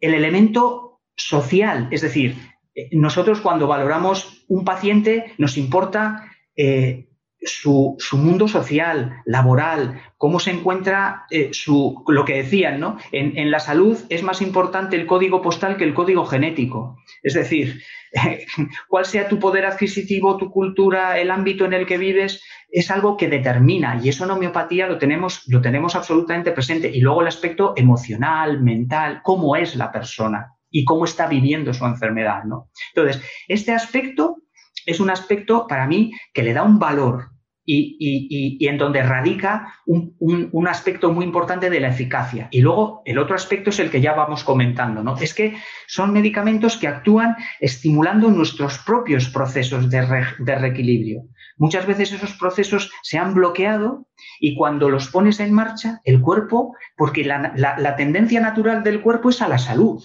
S2: El elemento social, es decir, eh, nosotros cuando valoramos un paciente nos importa eh, su, mundo social, laboral, cómo se encuentra eh, su, lo que decían, ¿no? En, la salud es más importante el código postal que el código genético. Es decir, (laughs) cuál sea tu poder adquisitivo, tu cultura, el ámbito en el que vives, es algo que determina y eso en homeopatía lo tenemos, lo tenemos absolutamente presente. Y luego el aspecto emocional, mental, cómo es la persona y cómo está viviendo su enfermedad, ¿no? Entonces, este aspecto es un aspecto para mí que le da un valor y, en donde radica un, aspecto muy importante de la eficacia. Y luego el otro aspecto es el que ya vamos comentando, ¿no? Es que son medicamentos que actúan estimulando nuestros propios procesos de, reequilibrio. Muchas veces esos procesos se han bloqueado y cuando los pones en marcha, el cuerpo, porque la tendencia natural del cuerpo es a la salud.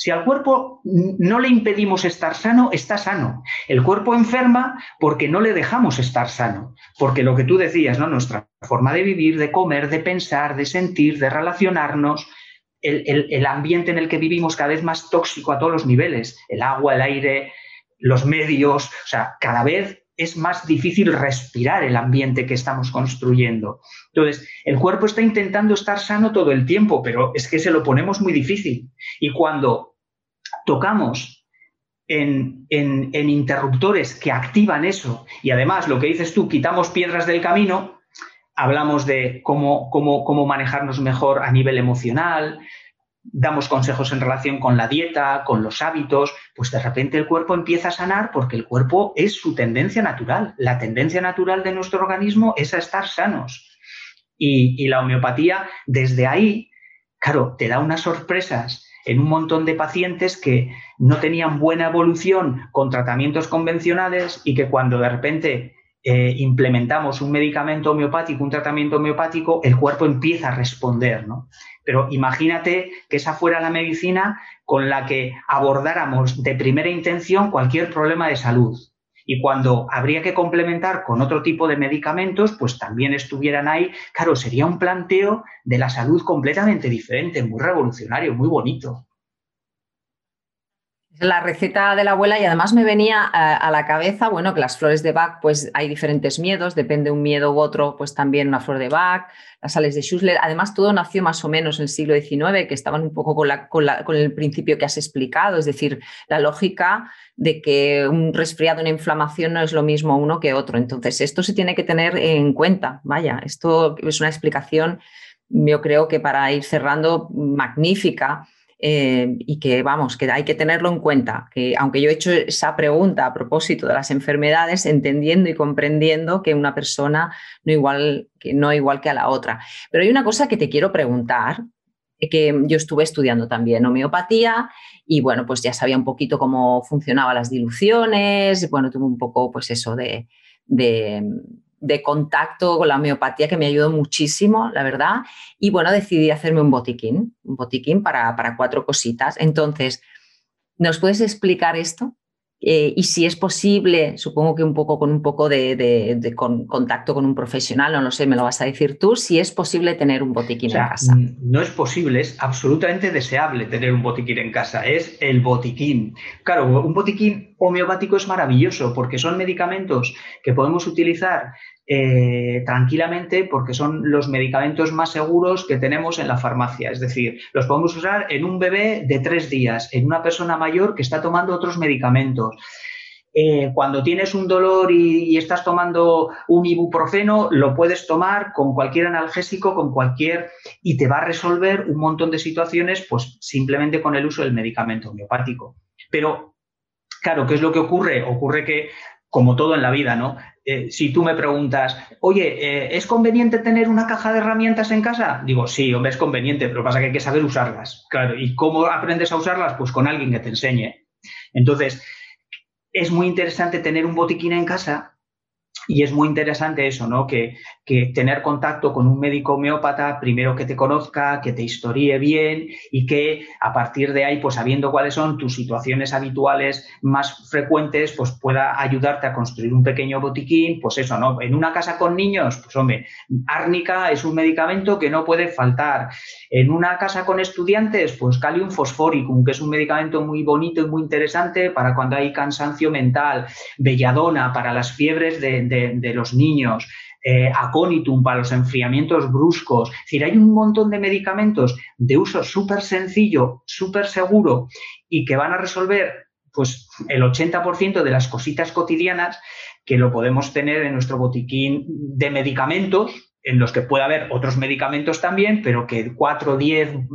S2: Si al cuerpo no le impedimos estar sano, está sano. El cuerpo enferma porque no le dejamos estar sano. Porque lo que tú decías, ¿no? Nuestra forma de vivir, de comer, de pensar, de sentir, de relacionarnos, el, ambiente en el que vivimos cada vez más tóxico a todos los niveles, el agua, el aire, los medios, o sea, cada vez es más difícil respirar el ambiente que estamos construyendo. Entonces, el cuerpo está intentando estar sano todo el tiempo, pero es que se lo ponemos muy difícil. Y cuando tocamos en, interruptores que activan eso y además lo que dices tú, quitamos piedras del camino, hablamos de cómo, cómo, cómo manejarnos mejor a nivel emocional, damos consejos en relación con la dieta, con los hábitos, pues de repente el cuerpo empieza a sanar porque el cuerpo es su tendencia natural. La tendencia natural de nuestro organismo es a estar sanos. Y, y la homeopatía, desde ahí, claro, te da unas sorpresas en un montón de pacientes que no tenían buena evolución con tratamientos convencionales y que cuando de repente eh, implementamos un medicamento homeopático, un tratamiento homeopático, el cuerpo empieza a responder, ¿no? Pero imagínate que esa fuera la medicina con la que abordáramos de primera intención cualquier problema de salud. Y cuando habría que complementar con otro tipo de medicamentos, pues también estuvieran ahí. Claro, sería un planteo de la salud completamente diferente, muy revolucionario, muy bonito.
S1: La receta de la abuela y además me venía a, la cabeza, bueno, que las flores de Bach, pues hay diferentes miedos, depende un miedo u otro, pues también una flor de Bach, las sales de Schussler. Además, todo nació más o menos en el siglo XIX, que estaban un poco con, con, el principio que has explicado, es decir, la lógica de que un resfriado, una inflamación no es lo mismo uno que otro. Entonces, esto se tiene que tener en cuenta. Vaya, esto es una explicación, yo creo que para ir cerrando, magnífica eh, y que vamos, que hay que tenerlo en cuenta, que aunque yo he hecho esa pregunta a propósito de las enfermedades, entendiendo y comprendiendo que una persona no igual que, no igual que a la otra. Pero hay una cosa que te quiero preguntar, que yo estuve estudiando también homeopatía y bueno, pues ya sabía un poquito cómo funcionaban las diluciones, bueno, tuve un poco pues eso de de contacto con la homeopatía que me ayudó muchísimo, la verdad. Y bueno, decidí hacerme un botiquín, un botiquín para, cuatro cositas. Entonces, ¿nos puedes explicar esto? Eh, y si es posible, supongo que un poco con un poco de, contacto con un profesional, no lo sé, me lo vas a decir tú, si es posible tener un botiquín en casa.
S2: No es posible, es absolutamente deseable tener un botiquín en casa, es el botiquín. Claro, un botiquín homeopático es maravilloso porque son medicamentos que podemos utilizar eh, tranquilamente porque son los medicamentos más seguros que tenemos en la farmacia. Es decir, los podemos usar en un bebé de tres días, en una persona mayor que está tomando otros medicamentos. Eh, cuando tienes un dolor y, estás tomando un ibuprofeno, lo puedes tomar con cualquier analgésico, con cualquier, y te va a resolver un montón de situaciones, pues simplemente con el uso del medicamento homeopático. Pero, claro, ¿qué es lo que ocurre? Ocurre que como todo en la vida, ¿no? Eh, si tú me preguntas, oye, eh, ¿es conveniente tener una caja de herramientas en casa? Digo, sí, hombre, es conveniente, pero pasa que hay que saber usarlas. Claro, ¿y cómo aprendes a usarlas? Pues con alguien que te enseñe. Entonces, es muy interesante tener un botiquín en casa y es muy interesante eso, ¿no? Que, tener contacto con un médico homeópata, primero que te conozca, que te historie bien y que a partir de ahí, pues sabiendo cuáles son tus situaciones habituales más frecuentes, pues pueda ayudarte a construir un pequeño botiquín, pues eso, ¿no? En una casa con niños, pues hombre, árnica es un medicamento que no puede faltar. En una casa con estudiantes, pues calium fosforicum, que es un medicamento muy bonito y muy interesante para cuando hay cansancio mental, belladona para las fiebres de de, los niños, eh, aconitum para los enfriamientos bruscos. Es decir, hay un montón de medicamentos de uso súper sencillo, súper seguro y que van a resolver pues, el 80% de las cositas cotidianas que lo podemos tener en nuestro botiquín de medicamentos en los que puede haber otros medicamentos también, pero que 4 o 10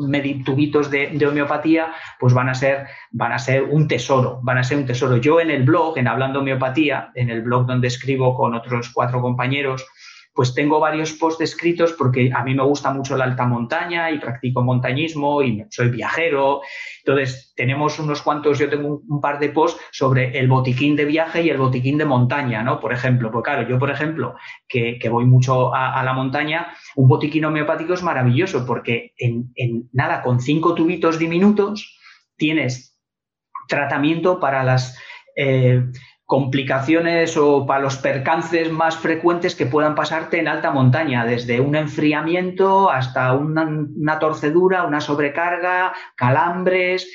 S2: tubitos de, homeopatía pues van a, ser, van a ser un tesoro, van a ser un tesoro. Yo en el blog, en Hablando Homeopatía, en el blog donde escribo con otros cuatro compañeros, pues tengo varios posts escritos porque a mí me gusta mucho la alta montaña y practico montañismo y soy viajero. Entonces, tenemos unos cuantos, yo tengo un, par de posts sobre el botiquín de viaje y el botiquín de montaña, ¿no? Por ejemplo, pues claro, yo, por ejemplo, que, voy mucho a, la montaña, un botiquín homeopático es maravilloso porque en, nada, con cinco tubitos diminutos, tienes tratamiento para las... Eh, complicaciones o para los percances más frecuentes que puedan pasarte en alta montaña, desde un enfriamiento hasta una, torcedura, una sobrecarga, calambres.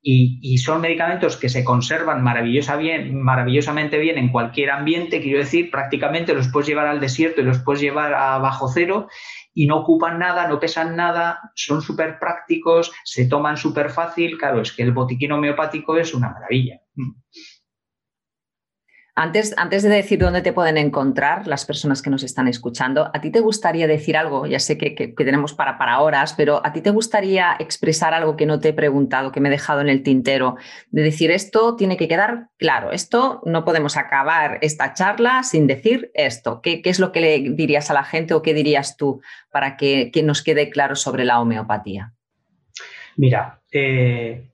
S2: Y, son medicamentos que se conservan maravillosamente bien en cualquier ambiente, quiero decir, prácticamente los puedes llevar al desierto y los puedes llevar a bajo cero y no ocupan nada, no pesan nada, son súper prácticos, se toman súper fácil. Claro, es que el botiquín homeopático es una maravilla.
S1: Antes, antes, de decir dónde te pueden encontrar las personas que nos están escuchando, ¿a ti te gustaría decir algo? Ya sé que, tenemos para, para horas, pero ¿a ti te gustaría expresar algo que no te he preguntado, que me he dejado en el tintero? De decir, esto tiene que quedar claro, esto no podemos acabar esta charla sin decir esto. ¿Qué, es lo que le dirías a la gente o qué dirías tú para que, nos quede claro sobre la homeopatía?
S2: Mira, eh,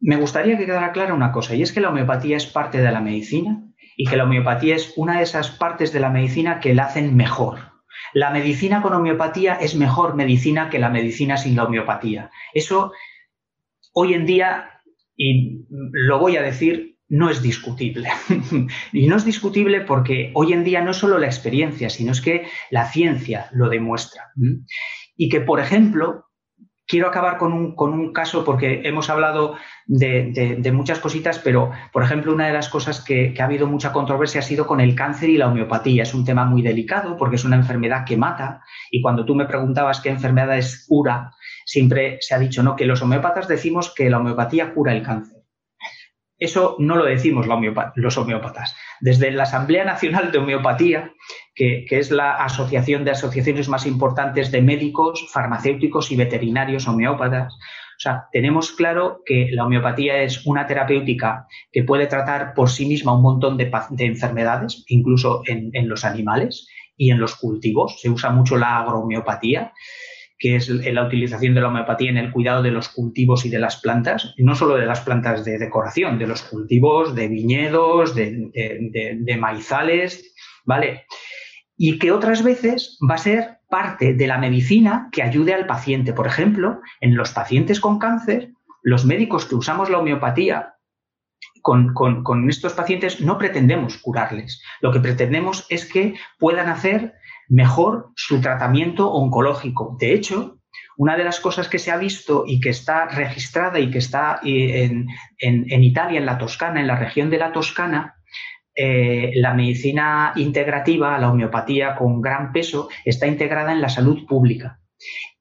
S2: me gustaría que quedara clara una cosa, y es que la homeopatía es parte de la medicina y que la homeopatía es una de esas partes de la medicina que la hacen mejor. La medicina con homeopatía es mejor medicina que la medicina sin la homeopatía. Eso hoy en día, y lo voy a decir, no es discutible. (laughs) y no es discutible porque hoy en día no es solo la experiencia, sino es que la ciencia lo demuestra. Y que, por ejemplo, quiero acabar con un, caso porque hemos hablado de, muchas cositas, pero por ejemplo una de las cosas que, ha habido mucha controversia ha sido con el cáncer y la homeopatía. Es un tema muy delicado porque es una enfermedad que mata y cuando tú me preguntabas qué enfermedad es cura, siempre se ha dicho no que los homeópatas decimos que la homeopatía cura el cáncer. Eso no lo decimos los homeópatas. Desde la Asamblea Nacional de Homeopatía, que, es la asociación de asociaciones más importantes de médicos, farmacéuticos y veterinarios homeópatas, o sea, tenemos claro que la homeopatía es una terapéutica que puede tratar por sí misma un montón de, enfermedades, incluso en, los animales y en los cultivos. Se usa mucho la agrohomeopatía que es la utilización de la homeopatía en el cuidado de los cultivos y de las plantas, no solo de las plantas de decoración, de los cultivos, de viñedos, de, maizales, ¿vale? Y que otras veces va a ser parte de la medicina que ayude al paciente. Por ejemplo, en los pacientes con cáncer, los médicos que usamos la homeopatía con, estos pacientes no pretendemos curarles. Lo que pretendemos es que puedan hacer mejor su tratamiento oncológico. De hecho, una de las cosas que se ha visto y que está registrada y que está eh, en, Italia, en la Toscana, en la región de la Toscana, eh, la medicina integrativa, la homeopatía con gran peso, está integrada en la salud pública.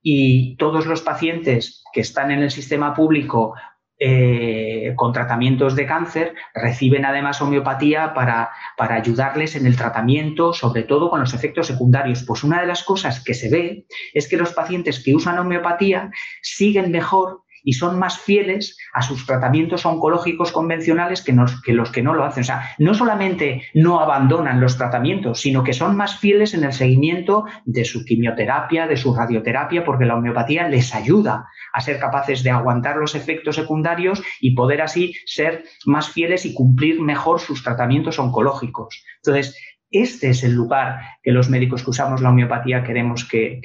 S2: Y todos los pacientes que están en el sistema público eh, con tratamientos de cáncer reciben además homeopatía para, para, ayudarles en el tratamiento, sobre todo con los efectos secundarios. Pues una de las cosas que se ve es que los pacientes que usan homeopatía siguen mejor y son más fieles a sus tratamientos oncológicos convencionales que, los que no lo hacen. O sea, no solamente no abandonan los tratamientos, sino que son más fieles en el seguimiento de su quimioterapia, de su radioterapia, porque la homeopatía les ayuda a ser capaces de aguantar los efectos secundarios y poder así ser más fieles y cumplir mejor sus tratamientos oncológicos. Entonces, este es el lugar que los médicos que usamos la homeopatía queremos que,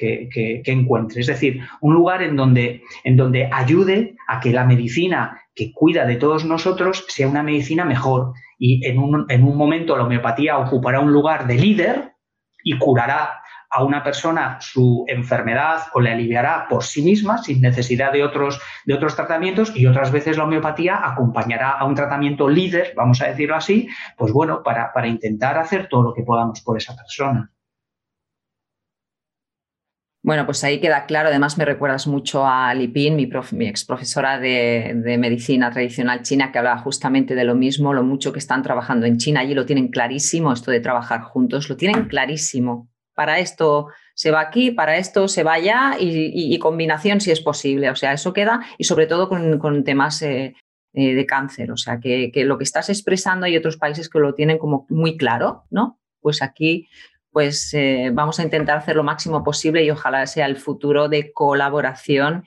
S2: encuentre. Es decir, un lugar en donde, en donde ayude a que la medicina que cuida de todos nosotros sea una medicina mejor. Y en un, en un momento la homeopatía ocupará un lugar de líder y curará a una persona su enfermedad o le aliviará por sí misma sin necesidad de otros, de otros tratamientos y otras veces la homeopatía acompañará a un tratamiento líder, vamos a decirlo así, pues bueno, para, para intentar hacer todo lo que podamos por esa persona.
S1: Bueno, pues ahí queda claro. Además, me recuerdas mucho a Lipin, mi, mi ex profesora de, de, medicina tradicional china, que hablaba justamente de lo mismo, lo mucho que están trabajando en China. Allí lo tienen clarísimo, esto de trabajar juntos, lo tienen clarísimo para esto se va aquí, para esto se va allá y, combinación si es posible. O sea, eso queda y sobre todo con, temas eh, eh, de cáncer. O sea, que, lo que estás expresando hay otros países que lo tienen como muy claro, ¿no? Pues aquí pues eh, vamos a intentar hacer lo máximo posible y ojalá sea el futuro de colaboración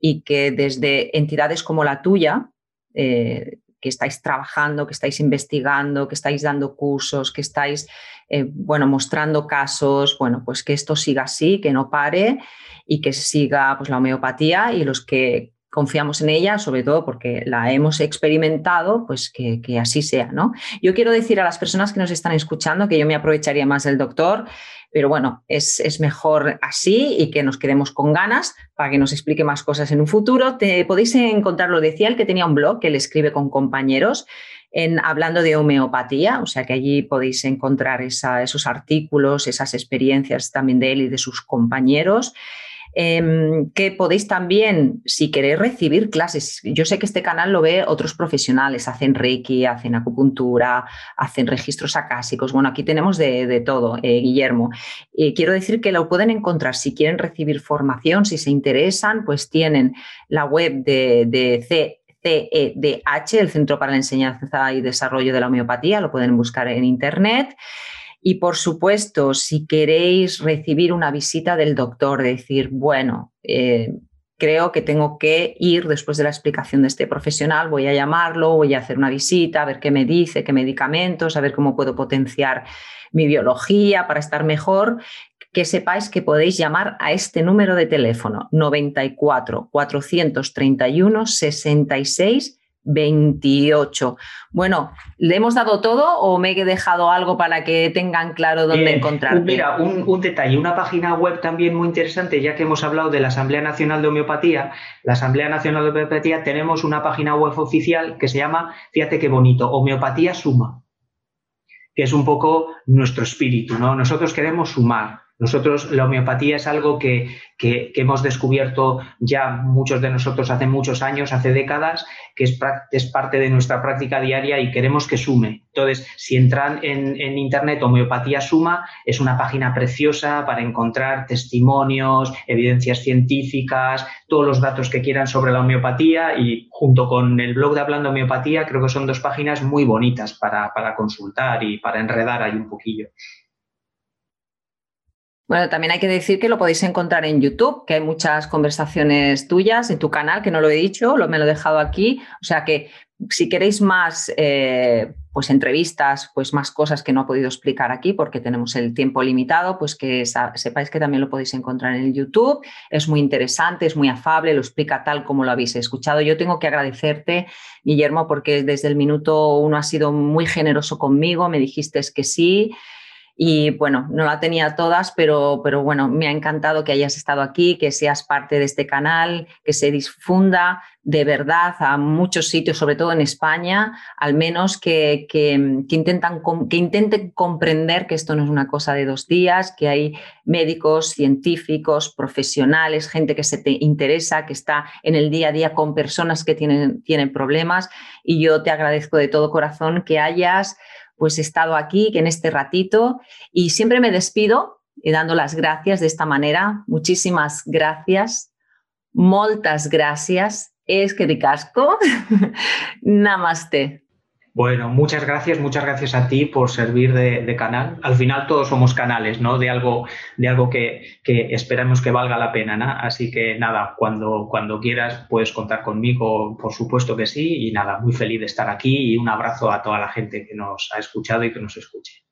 S1: y que desde entidades como la tuya, que estáis trabajando, que estáis investigando, que estáis dando cursos, que estáis eh, bueno, mostrando casos, bueno, pues que esto siga así, que no pare y que siga pues, la homeopatía y los que confiamos en ella, sobre todo porque la hemos experimentado, pues que, así sea, ¿no? Yo quiero decir a las personas que nos están escuchando que yo me aprovecharía más del doctor, pero bueno, es, es, mejor así y que nos quedemos con ganas para que nos explique más cosas en un futuro. Te podéis encontrar, lo decía él, que tenía un blog que él escribe con compañeros en Hablando de homeopatía, o sea que allí podéis encontrar esos artículos, esas experiencias también de él y de sus compañeros. Em, que podéis también, si queréis recibir clases, yo sé que este canal lo ve otros profesionales, hacen reiki, hacen acupuntura, hacen registros acásicos, bueno, aquí tenemos de, todo, eh, Guillermo. Eh, quiero decir que lo pueden encontrar si quieren recibir formación, si se interesan, pues tienen la web de, de CEDH, el Centro para la Enseñanza y Desarrollo de la Homeopatía, lo pueden buscar en Internet. Y por supuesto, si queréis recibir una visita del doctor, decir, bueno, eh, creo que tengo que ir después de la explicación de este profesional, voy a llamarlo, voy a hacer una visita, a ver qué me dice, qué medicamentos, a ver cómo puedo potenciar mi biología para estar mejor, que sepáis que podéis llamar a este número de teléfono 94 431 66 28. Bueno, ¿le hemos dado todo o me he dejado algo para que tengan claro dónde encontrar?
S2: Mira, un, detalle, una página web también muy interesante, ya que hemos hablado de la Asamblea Nacional de Homeopatía. La Asamblea Nacional de Homeopatía tenemos una página web oficial que se llama, fíjate qué bonito, Homeopatía Suma, que es un poco nuestro espíritu, ¿no? Nosotros queremos sumar, nosotros, la homeopatía es algo que, hemos descubierto ya muchos de nosotros hace muchos años, hace décadas, que es, parte de nuestra práctica diaria y queremos que sume. Entonces, si entran en, en, Internet, Homeopatía Suma es una página preciosa para encontrar testimonios, evidencias científicas, todos los datos que quieran sobre la homeopatía y junto con el blog de Hablando Homeopatía, creo que son dos páginas muy bonitas para, para consultar y para enredar ahí un poquillo.
S1: Bueno, también hay que decir que lo podéis encontrar en YouTube, que hay muchas conversaciones tuyas en tu canal, que no lo he dicho, lo, me lo he dejado aquí. O sea que si queréis más eh, pues entrevistas, pues más cosas que no he podido explicar aquí porque tenemos el tiempo limitado, pues que sepáis que también lo podéis encontrar en el YouTube. Es muy interesante, es muy afable, lo explica tal como lo habéis escuchado. Yo tengo que agradecerte, Guillermo, porque desde el minuto uno has sido muy generoso conmigo, me dijiste que sí. Y bueno, no la tenía todas, pero, pero bueno, me ha encantado que hayas estado aquí, que seas parte de este canal, que se difunda de verdad a muchos sitios, sobre todo en España, al menos que, que, intentan, que intenten comprender que esto no es una cosa de dos días, que hay médicos, científicos, profesionales, gente que se te interesa, que está en el día a día con personas que tienen, tienen problemas. Y yo te agradezco de todo corazón que hayas pues he estado aquí, que en este ratito, y siempre me despido y dando las gracias de esta manera. Muchísimas gracias, moltas gracias, es que casco. (laughs) Namaste.
S2: Bueno, muchas gracias, muchas gracias a ti por servir de, canal. Al final todos somos canales, ¿no? De algo, de algo que, esperamos que valga la pena, ¿no? Así que nada, cuando, cuando quieras puedes contar conmigo, por supuesto que sí. Y nada, muy feliz de estar aquí y un abrazo a toda la gente que nos ha escuchado y que nos escuche.